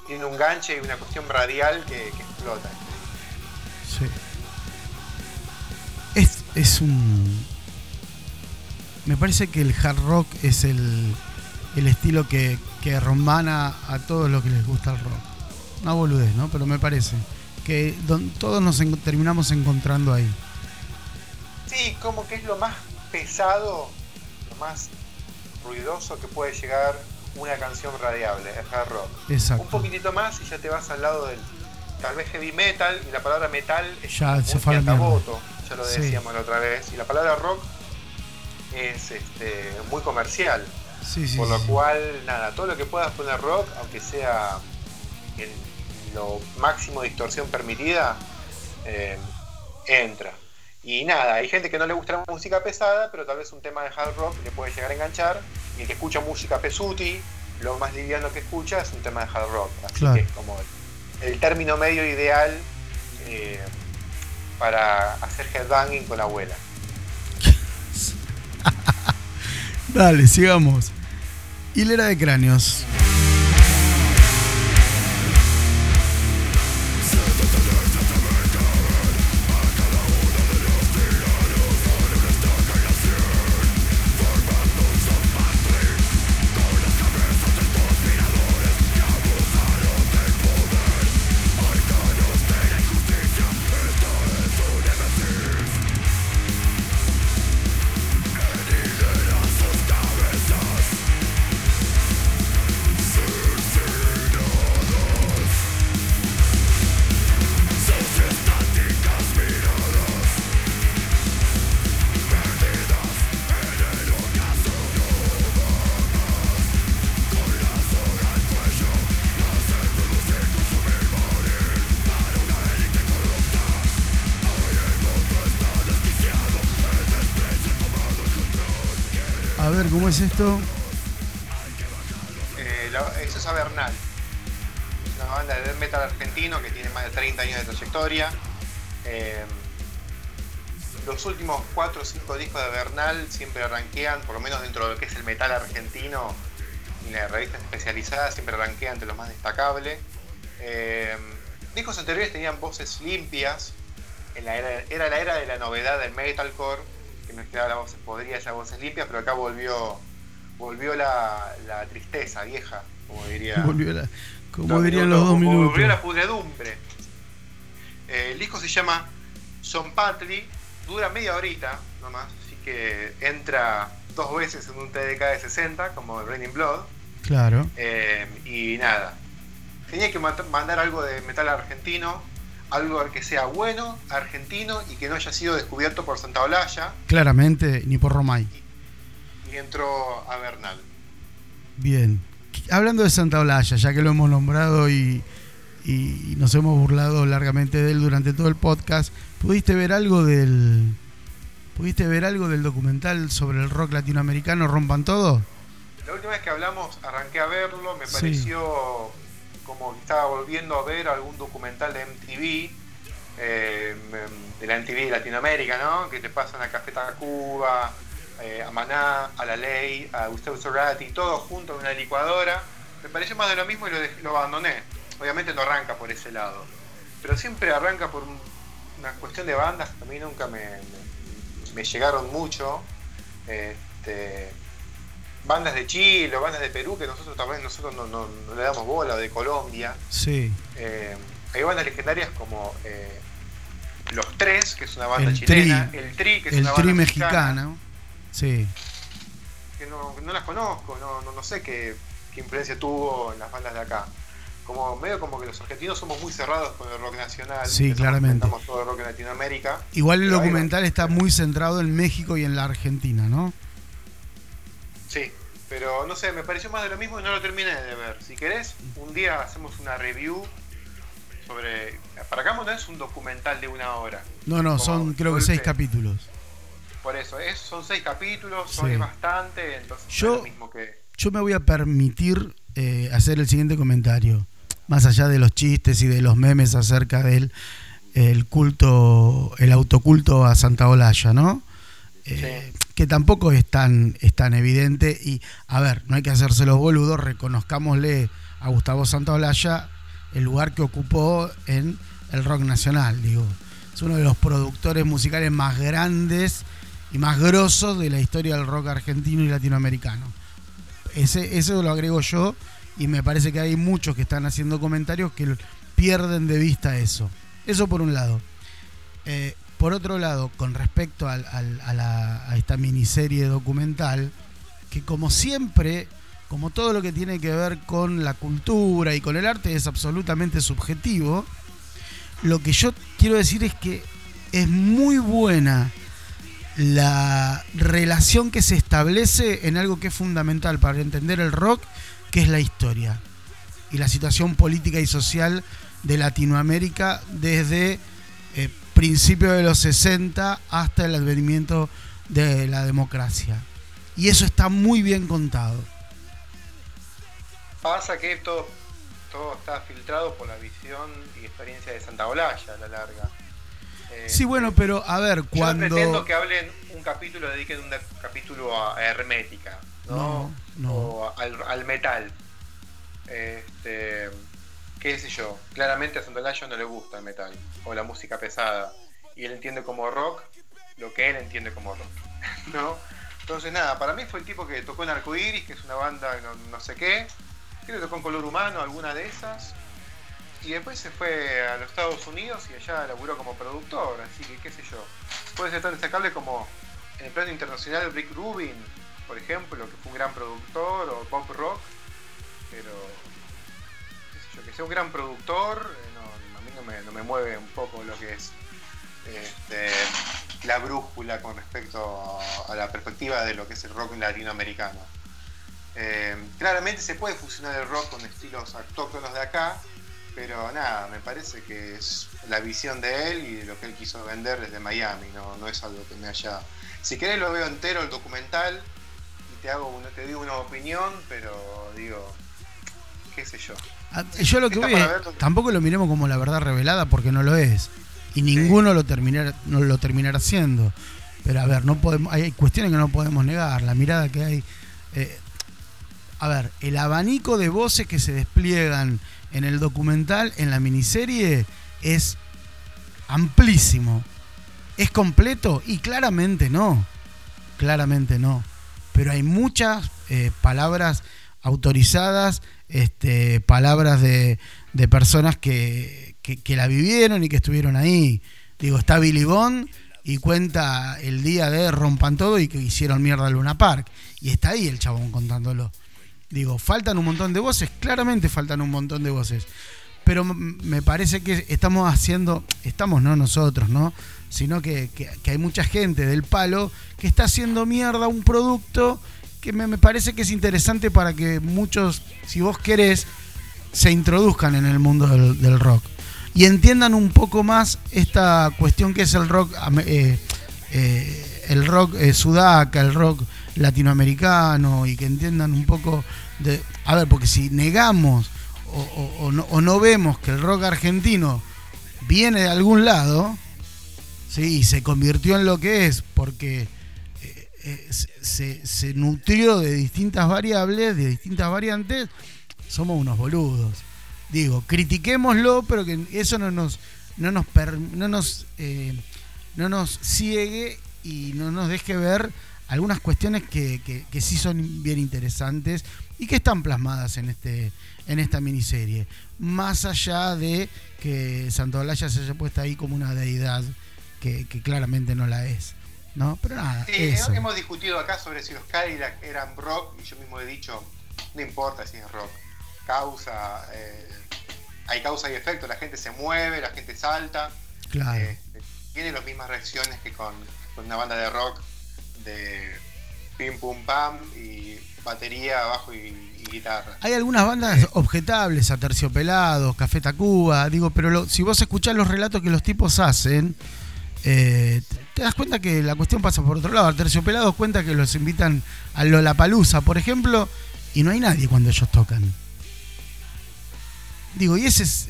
tiene un ganche y una cuestión radial que, que explota. Sí. Es, es un. Me parece que el hard rock es el, el estilo que, que romana a todos los que les gusta el rock. Una boludez, ¿no? Pero me parece que don- todos nos en- terminamos encontrando ahí. Sí, como que es lo más pesado, lo más ruidoso que puede llegar una canción radiable, el hard rock. Exacto. Un poquitito más y ya te vas al lado del tal vez heavy metal y la palabra metal es Ya se fue piantaboto, ya lo Sí. decíamos la otra vez, y la palabra rock es este, muy comercial, Sí, sí. por lo sí. cual nada, todo lo que puedas poner rock, aunque sea en lo máximo de distorsión permitida, eh, entra. Y nada, hay gente que no le gusta la música pesada, pero tal vez un tema de hard rock le puede llegar a enganchar. Y el que escucha música pesuti, lo más liviano que escucha es un tema de hard rock. Así Claro. que es como el, el término medio ideal eh, para hacer headbanging con la abuela. (laughs) Dale, sigamos. Hilera de cráneos. Es esto. Eh, eso es Avernal. Es una banda de metal argentino que tiene más de 30 años de trayectoria. Eh, los últimos 4 o 5 discos de Avernal siempre arranquean, por lo menos dentro de lo que es el metal argentino, y las revistas especializadas siempre arranquean entre los más destacables. Eh, discos anteriores tenían voces limpias, en era la era de la novedad del metalcore, que mezclaba las voces podridas y las voces limpias, pero acá volvió volvió la, la tristeza vieja, como diría. (laughs) Volvió la- como dirían los dos Volvió minutos. la pudredumbre. Eh, el disco se llama Son Patri, dura media horita nomás, así que entra dos veces en un TDK de 60, como el Raining Blood. Claro. Eh, y nada, tenía que mandar algo de metal argentino, algo que sea bueno, argentino y que no haya sido descubierto por Santa Olalla. Claramente, ni por Romay. Y entró a Bernal. Bien. Hablando de Santa Olalla, ya que lo hemos nombrado y, y nos hemos burlado largamente de él durante todo el podcast, ¿pudiste ver algo del. ¿Pudiste ver algo del documental sobre el rock latinoamericano Rompan Todo? La última vez que hablamos arranqué a verlo, me Sí. pareció como que estaba volviendo a ver algún documental de MTV, eh, de la MTV de Latinoamérica, ¿no? Que te pasan a Café Tacuba, eh, a Maná, a La Ley, a Gustavo Cerati, todo junto en una licuadora. Me pareció más de lo mismo y lo, lo abandoné. Obviamente no arranca por ese lado, pero siempre arranca por un- una cuestión de bandas que a mí nunca me, me- me llegaron mucho. Este, bandas de Chile o bandas de Perú que nosotros también nosotros no, no- no le damos bola, o de Colombia. Sí. Eh, hay bandas legendarias como eh, Los Tres, que es una banda El chilena, Tri. El Tri, que es El una tri banda mexicano. Sí. que no, no las conozco, no, no, no sé qué, qué influencia tuvo en las bandas de acá. Como medio como que los argentinos somos muy cerrados con el rock nacional. Sí, claramente. todo el rock en Latinoamérica. Igual el documental está muy centrado en México y en la Argentina, ¿no? Sí, pero no sé, me pareció más de lo mismo y no lo terminé de ver. Si querés, un día hacemos una review sobre... Para acá no es un documental de una hora. No, no, son creo que seis capítulos. Por eso, es, son seis capítulos, son Sí. bastante, entonces Yo- es lo mismo que... Yo me voy a permitir eh, hacer el siguiente comentario. Más allá de los chistes y de los memes acerca del el culto, el autoculto a Santa Olalla, ¿no? Eh, Que tampoco es tan, es tan evidente. Y, a ver, no hay que hacerse los boludos, reconozcámosle a Gustavo Santaolalla el lugar que ocupó en el rock nacional, digo. Es uno de los productores musicales más grandes y más grosos de la historia del rock argentino y latinoamericano. Ese, eso lo agrego yo y me parece que hay muchos que están haciendo comentarios que pierden de vista eso. Eso por un lado. Eh, por otro lado, con respecto al- a esta miniserie documental, que como siempre, como todo lo que tiene que ver con la cultura y con el arte es absolutamente subjetivo, lo que yo quiero decir es que es muy buena la relación que se establece en algo que es fundamental para entender el rock, que es la historia y la situación política y social de Latinoamérica desde eh, principios de los 60 hasta el advenimiento de la democracia. Y eso está muy bien contado. Pasa que todo, todo está filtrado por la visión y experiencia de Santa Olalla a la larga. Eh, Sí, bueno, pero a ver, Yo no cuando... pretendo que hablen un capítulo, dediquen un capítulo a Hermética, ¿no? No, no. O al, al metal. Este, qué sé yo, claramente a Santolaya no le gusta el metal o la música pesada. Y él entiende como rock lo que él entiende como rock, (laughs) ¿no? Entonces nada, para mí fue el tipo que tocó en Arcoiris, que es una banda no, no sé qué, creo que tocó en Color Humano, alguna de esas, y después se fue a los Estados Unidos y allá laburó como productor, así que qué sé yo. Puede ser tan destacable como en el plano internacional Rick Rubin, por ejemplo, que fue un gran productor, o pop rock, pero qué sé yo, que sea un gran productor, eh, no, a mí no me, mueve un poco lo que es este, la brújula con respecto a la perspectiva de lo que es el rock latinoamericano. Eh, claramente se puede fusionar el rock con estilos autóctonos de acá, pero nada, me parece que es la visión de él y lo que él quiso vender desde Miami, no, no es algo que me haya... Si querés lo veo entero el documental y te hago una, te digo una opinión, pero digo, qué sé yo. Ah, Yo lo que voy es, verlo. tampoco lo miremos como la verdad revelada porque no lo es. Y ninguno lo terminará, no lo terminará haciendo. Pero a ver, no podemos, hay cuestiones que no podemos negar. La mirada que hay. eh, a ver, el abanico de voces que se despliegan en el documental, en la miniserie, es amplísimo. ¿Es completo? Y claramente no. Claramente no. Pero hay muchas eh, palabras autorizadas, este, palabras de, de personas que, que- que la vivieron y que estuvieron ahí. Digo, está Billy Bond y cuenta el día de Rompan Todo y que hicieron mierda al Luna Park. Y está ahí el chabón contándolo. Digo, faltan un montón de voces, claramente faltan un montón de voces. Pero me parece que estamos haciendo, estamos no nosotros, ¿no? Sino que, que- hay mucha gente del palo que está haciendo mierda un producto que me, me parece que es interesante para que muchos, si vos querés, se introduzcan en el mundo del, rock. Y entiendan un poco más esta cuestión que es el rock, eh, eh, el rock eh, sudaca, el rock latinoamericano, y que entiendan un poco de... A ver, porque si negamos o, no, o no vemos que el rock argentino viene de algún lado, ¿sí? y se convirtió en lo que es, porque eh, eh, se- se, nutrió de distintas variables, de distintas variantes, somos unos boludos. Digo, critiquémoslo, pero que eso no nos, no nos, no nos, eh, no nos ciegue y no nos deje ver algunas cuestiones que, que- que sí son bien interesantes y que están plasmadas en este en esta miniserie. Más allá de que Santolaya se haya puesto ahí como una deidad que, que claramente no la es. ¿No? Pero nada, Sí, eso. hemos discutido acá sobre si los Cadillac eran rock y yo mismo he dicho, no importa si es rock, causa, eh, hay causa y efecto, la gente se mueve, la gente salta, Claro. eh, tiene las mismas reacciones que con, con una banda de rock de pim pum pam y batería, bajo y, y guitarra. Hay algunas bandas objetables, a Terciopelados, Café Tacuba, digo, pero lo- si vos escuchás los relatos que los tipos hacen, eh, te- das cuenta que la cuestión pasa por otro lado. A Terciopelados cuenta que los invitan a Lollapalooza, por ejemplo, y no hay nadie cuando ellos tocan. Digo, y ese es.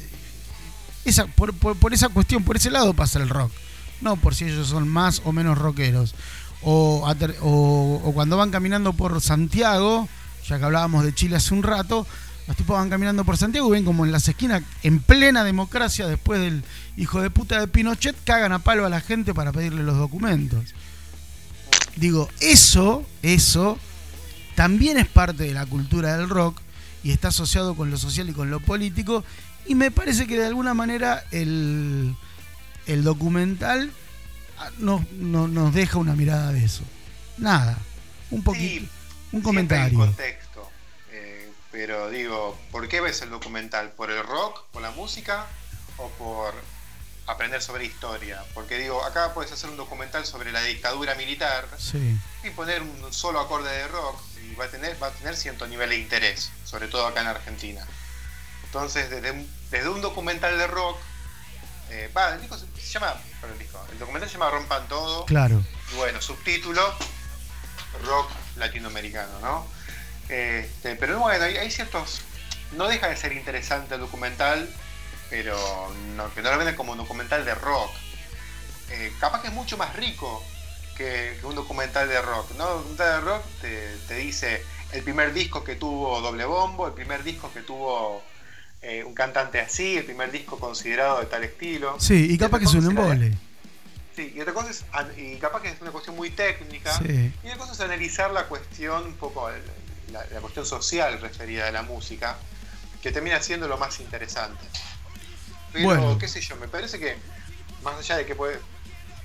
Esa, por, por- por esa cuestión, por ese lado pasa el rock. No por si ellos son más o menos rockeros. O, cuando van caminando por Santiago, ya que hablábamos de Chile hace un rato, los tipos van caminando por Santiago y ven como en las esquinas, en plena democracia, después del hijo de puta de Pinochet, cagan a palo a la gente para pedirle los documentos. Digo, eso, eso también es parte de la cultura del rock y está asociado con lo social y con lo político. Y me parece que de alguna manera el, el documental ah, nos, no- nos deja una mirada de eso. Nada, un poquito, Sí, un Siempre hay comentario. contexto. eh, pero digo, ¿por qué ves el documental? ¿Por el rock, por la música o por aprender sobre historia? Porque digo, acá puedes hacer un documental sobre la dictadura militar Sí, y poner un solo acorde de rock y va a tener, va a tener cierto nivel de interés, sobre todo acá en Argentina. Entonces, desde desde un documental de rock, eh, va, el disco se, se llama, el disco, el documental se llama Rompan Todo. claro. Y bueno, subtítulo, rock latinoamericano, ¿no? Este, pero bueno, hay, hay ciertos... No deja de ser interesante el documental, pero no, que no lo venden como un documental de rock. Eh, capaz que es mucho más rico que, que un documental de rock, ¿no? Un documental de rock te, te dice el primer disco que tuvo doble bombo, el primer disco que tuvo eh, un cantante así, el primer disco considerado de tal estilo. Sí, y capaz que es un embole. Sí, y otra cosa es, y capaz que es una cuestión muy técnica, Sí. y otra cosa es analizar la cuestión, un poco la cuestión social referida a la música, que termina siendo lo más interesante. Pero, Bueno. qué sé yo, me parece que, más allá de que puede,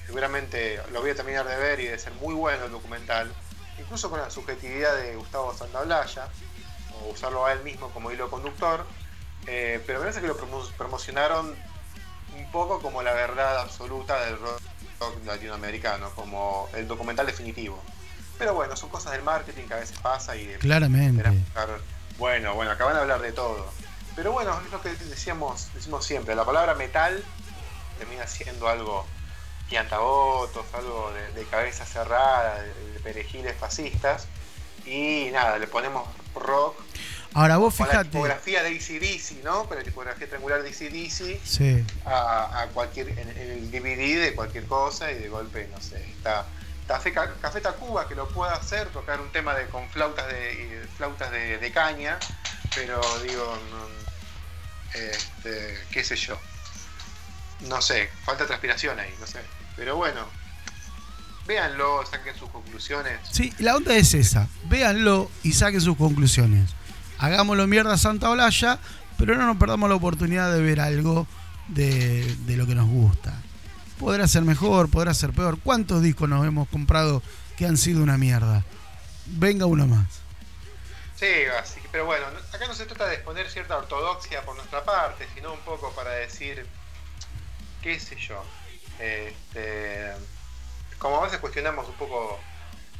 seguramente lo voy a terminar de ver y de ser muy bueno el documental, incluso con la subjetividad de Gustavo Santaolalla, o usarlo a él mismo como hilo conductor, eh, pero me parece que lo promo- promocionaron un poco como la verdad absoluta del rock latinoamericano, como el documental definitivo. Pero bueno, son cosas del marketing que a veces pasa y de Claramente. Bueno, bueno, acaban de hablar de todo. Pero bueno, es lo que decíamos, decimos siempre, la palabra metal termina siendo algo piantabotos, algo de, de cabeza cerrada, de, de perejiles fascistas. Y nada, le ponemos rock. Ahora vos Con la fijate. tipografía de ACDC, ¿no? Con la tipografía triangular de ACDC Sí. a, a cualquier, en, en el DVD de cualquier cosa y de golpe, no sé, está Café, Ca- Café Tacuba que lo pueda hacer, tocar un tema de, con flautas de, flautas de, de caña, pero digo, no, este, qué sé yo, no sé, falta transpiración ahí, no sé, pero bueno, véanlo, saquen sus conclusiones. Sí, la onda es esa. Véanlo y saquen sus conclusiones. Hagámoslo mierda Santa Olalla, pero no nos perdamos la oportunidad de ver algo de, lo que nos gusta. Podrá ser mejor, podrá ser peor. ¿Cuántos discos nos hemos comprado que han sido una mierda? Venga uno más. Sí, pero bueno, no- acá no se trata de exponer cierta ortodoxia por nuestra parte, sino un poco para decir, qué sé yo, este, como a veces cuestionamos un poco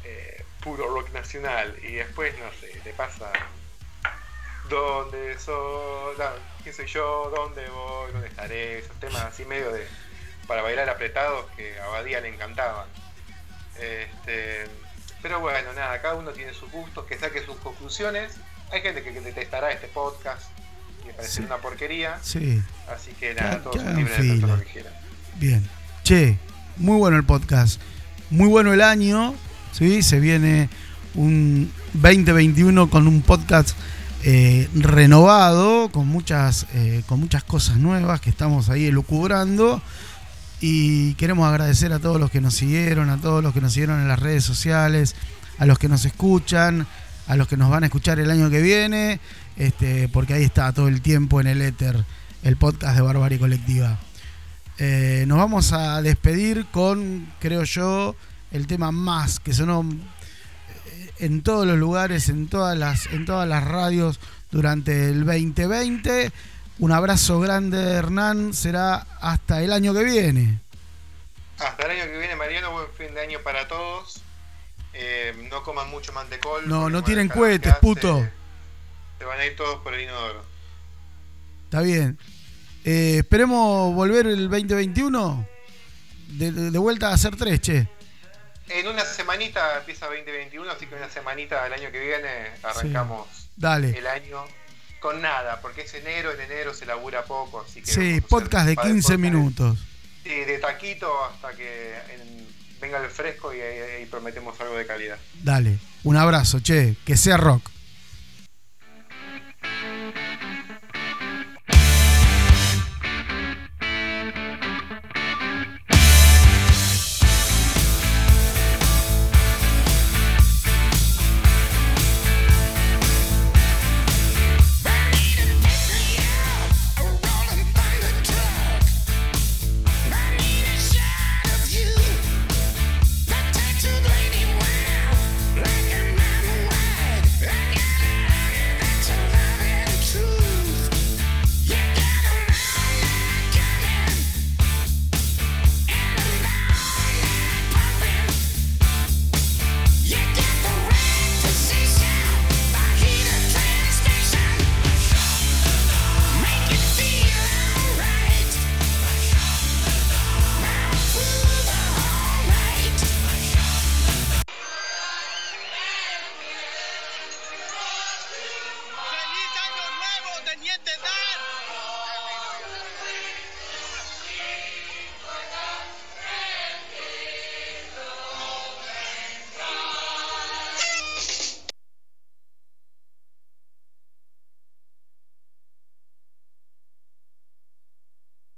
eh, puro rock nacional y después, no sé, le pasa, ¿dónde soy? No, ¿Qué sé yo? ¿Dónde voy? ¿Dónde estaré? Esos temas así medio de, para bailar apretados que a Badía le encantaban. Este, pero bueno, nada, cada uno tiene sus gustos, que saque sus conclusiones. Hay gente que que detestará este podcast y me parece Sí. una porquería. Sí, Así que Que- nada, que todos son libres de lo que quieran. bien. Che, muy bueno el podcast. Muy bueno el año. ¿sí? Se viene un 2021 con un podcast eh, renovado, con muchas, eh, con muchas cosas nuevas que estamos ahí elucubrando. Y queremos agradecer a todos los que nos siguieron, a todos los que nos siguieron en las redes sociales, a los que nos escuchan, a los que nos van a escuchar el año que viene, este, porque ahí está todo el tiempo en el éter, el podcast de Barbarie Colectiva. Eh, nos vamos a despedir con, creo yo, el tema más que sonó en todos los lugares, en todas las, en todas las radios durante el 2020. Un abrazo grande, Hernán. Será hasta el año que viene. Hasta el año que viene, Mariano, buen fin de año para todos. Eh, no coman mucho mantecol. No, no que cohetes, puto. Se van a ir todos por el inodoro. Está bien. Eh, esperemos volver el 2021. De, de- de vuelta a hacer tres, che. En una semanita empieza 2021, así que una semanita del año que viene arrancamos Dale. el año con nada, porque es enero, en enero se labura poco, así que... Sí, podcast de un par 15 podcasts minutos. Sí, de taquito hasta que en- venga el fresco y ahí- ahí prometemos algo de calidad. Dale. Un abrazo, che. Que sea rock.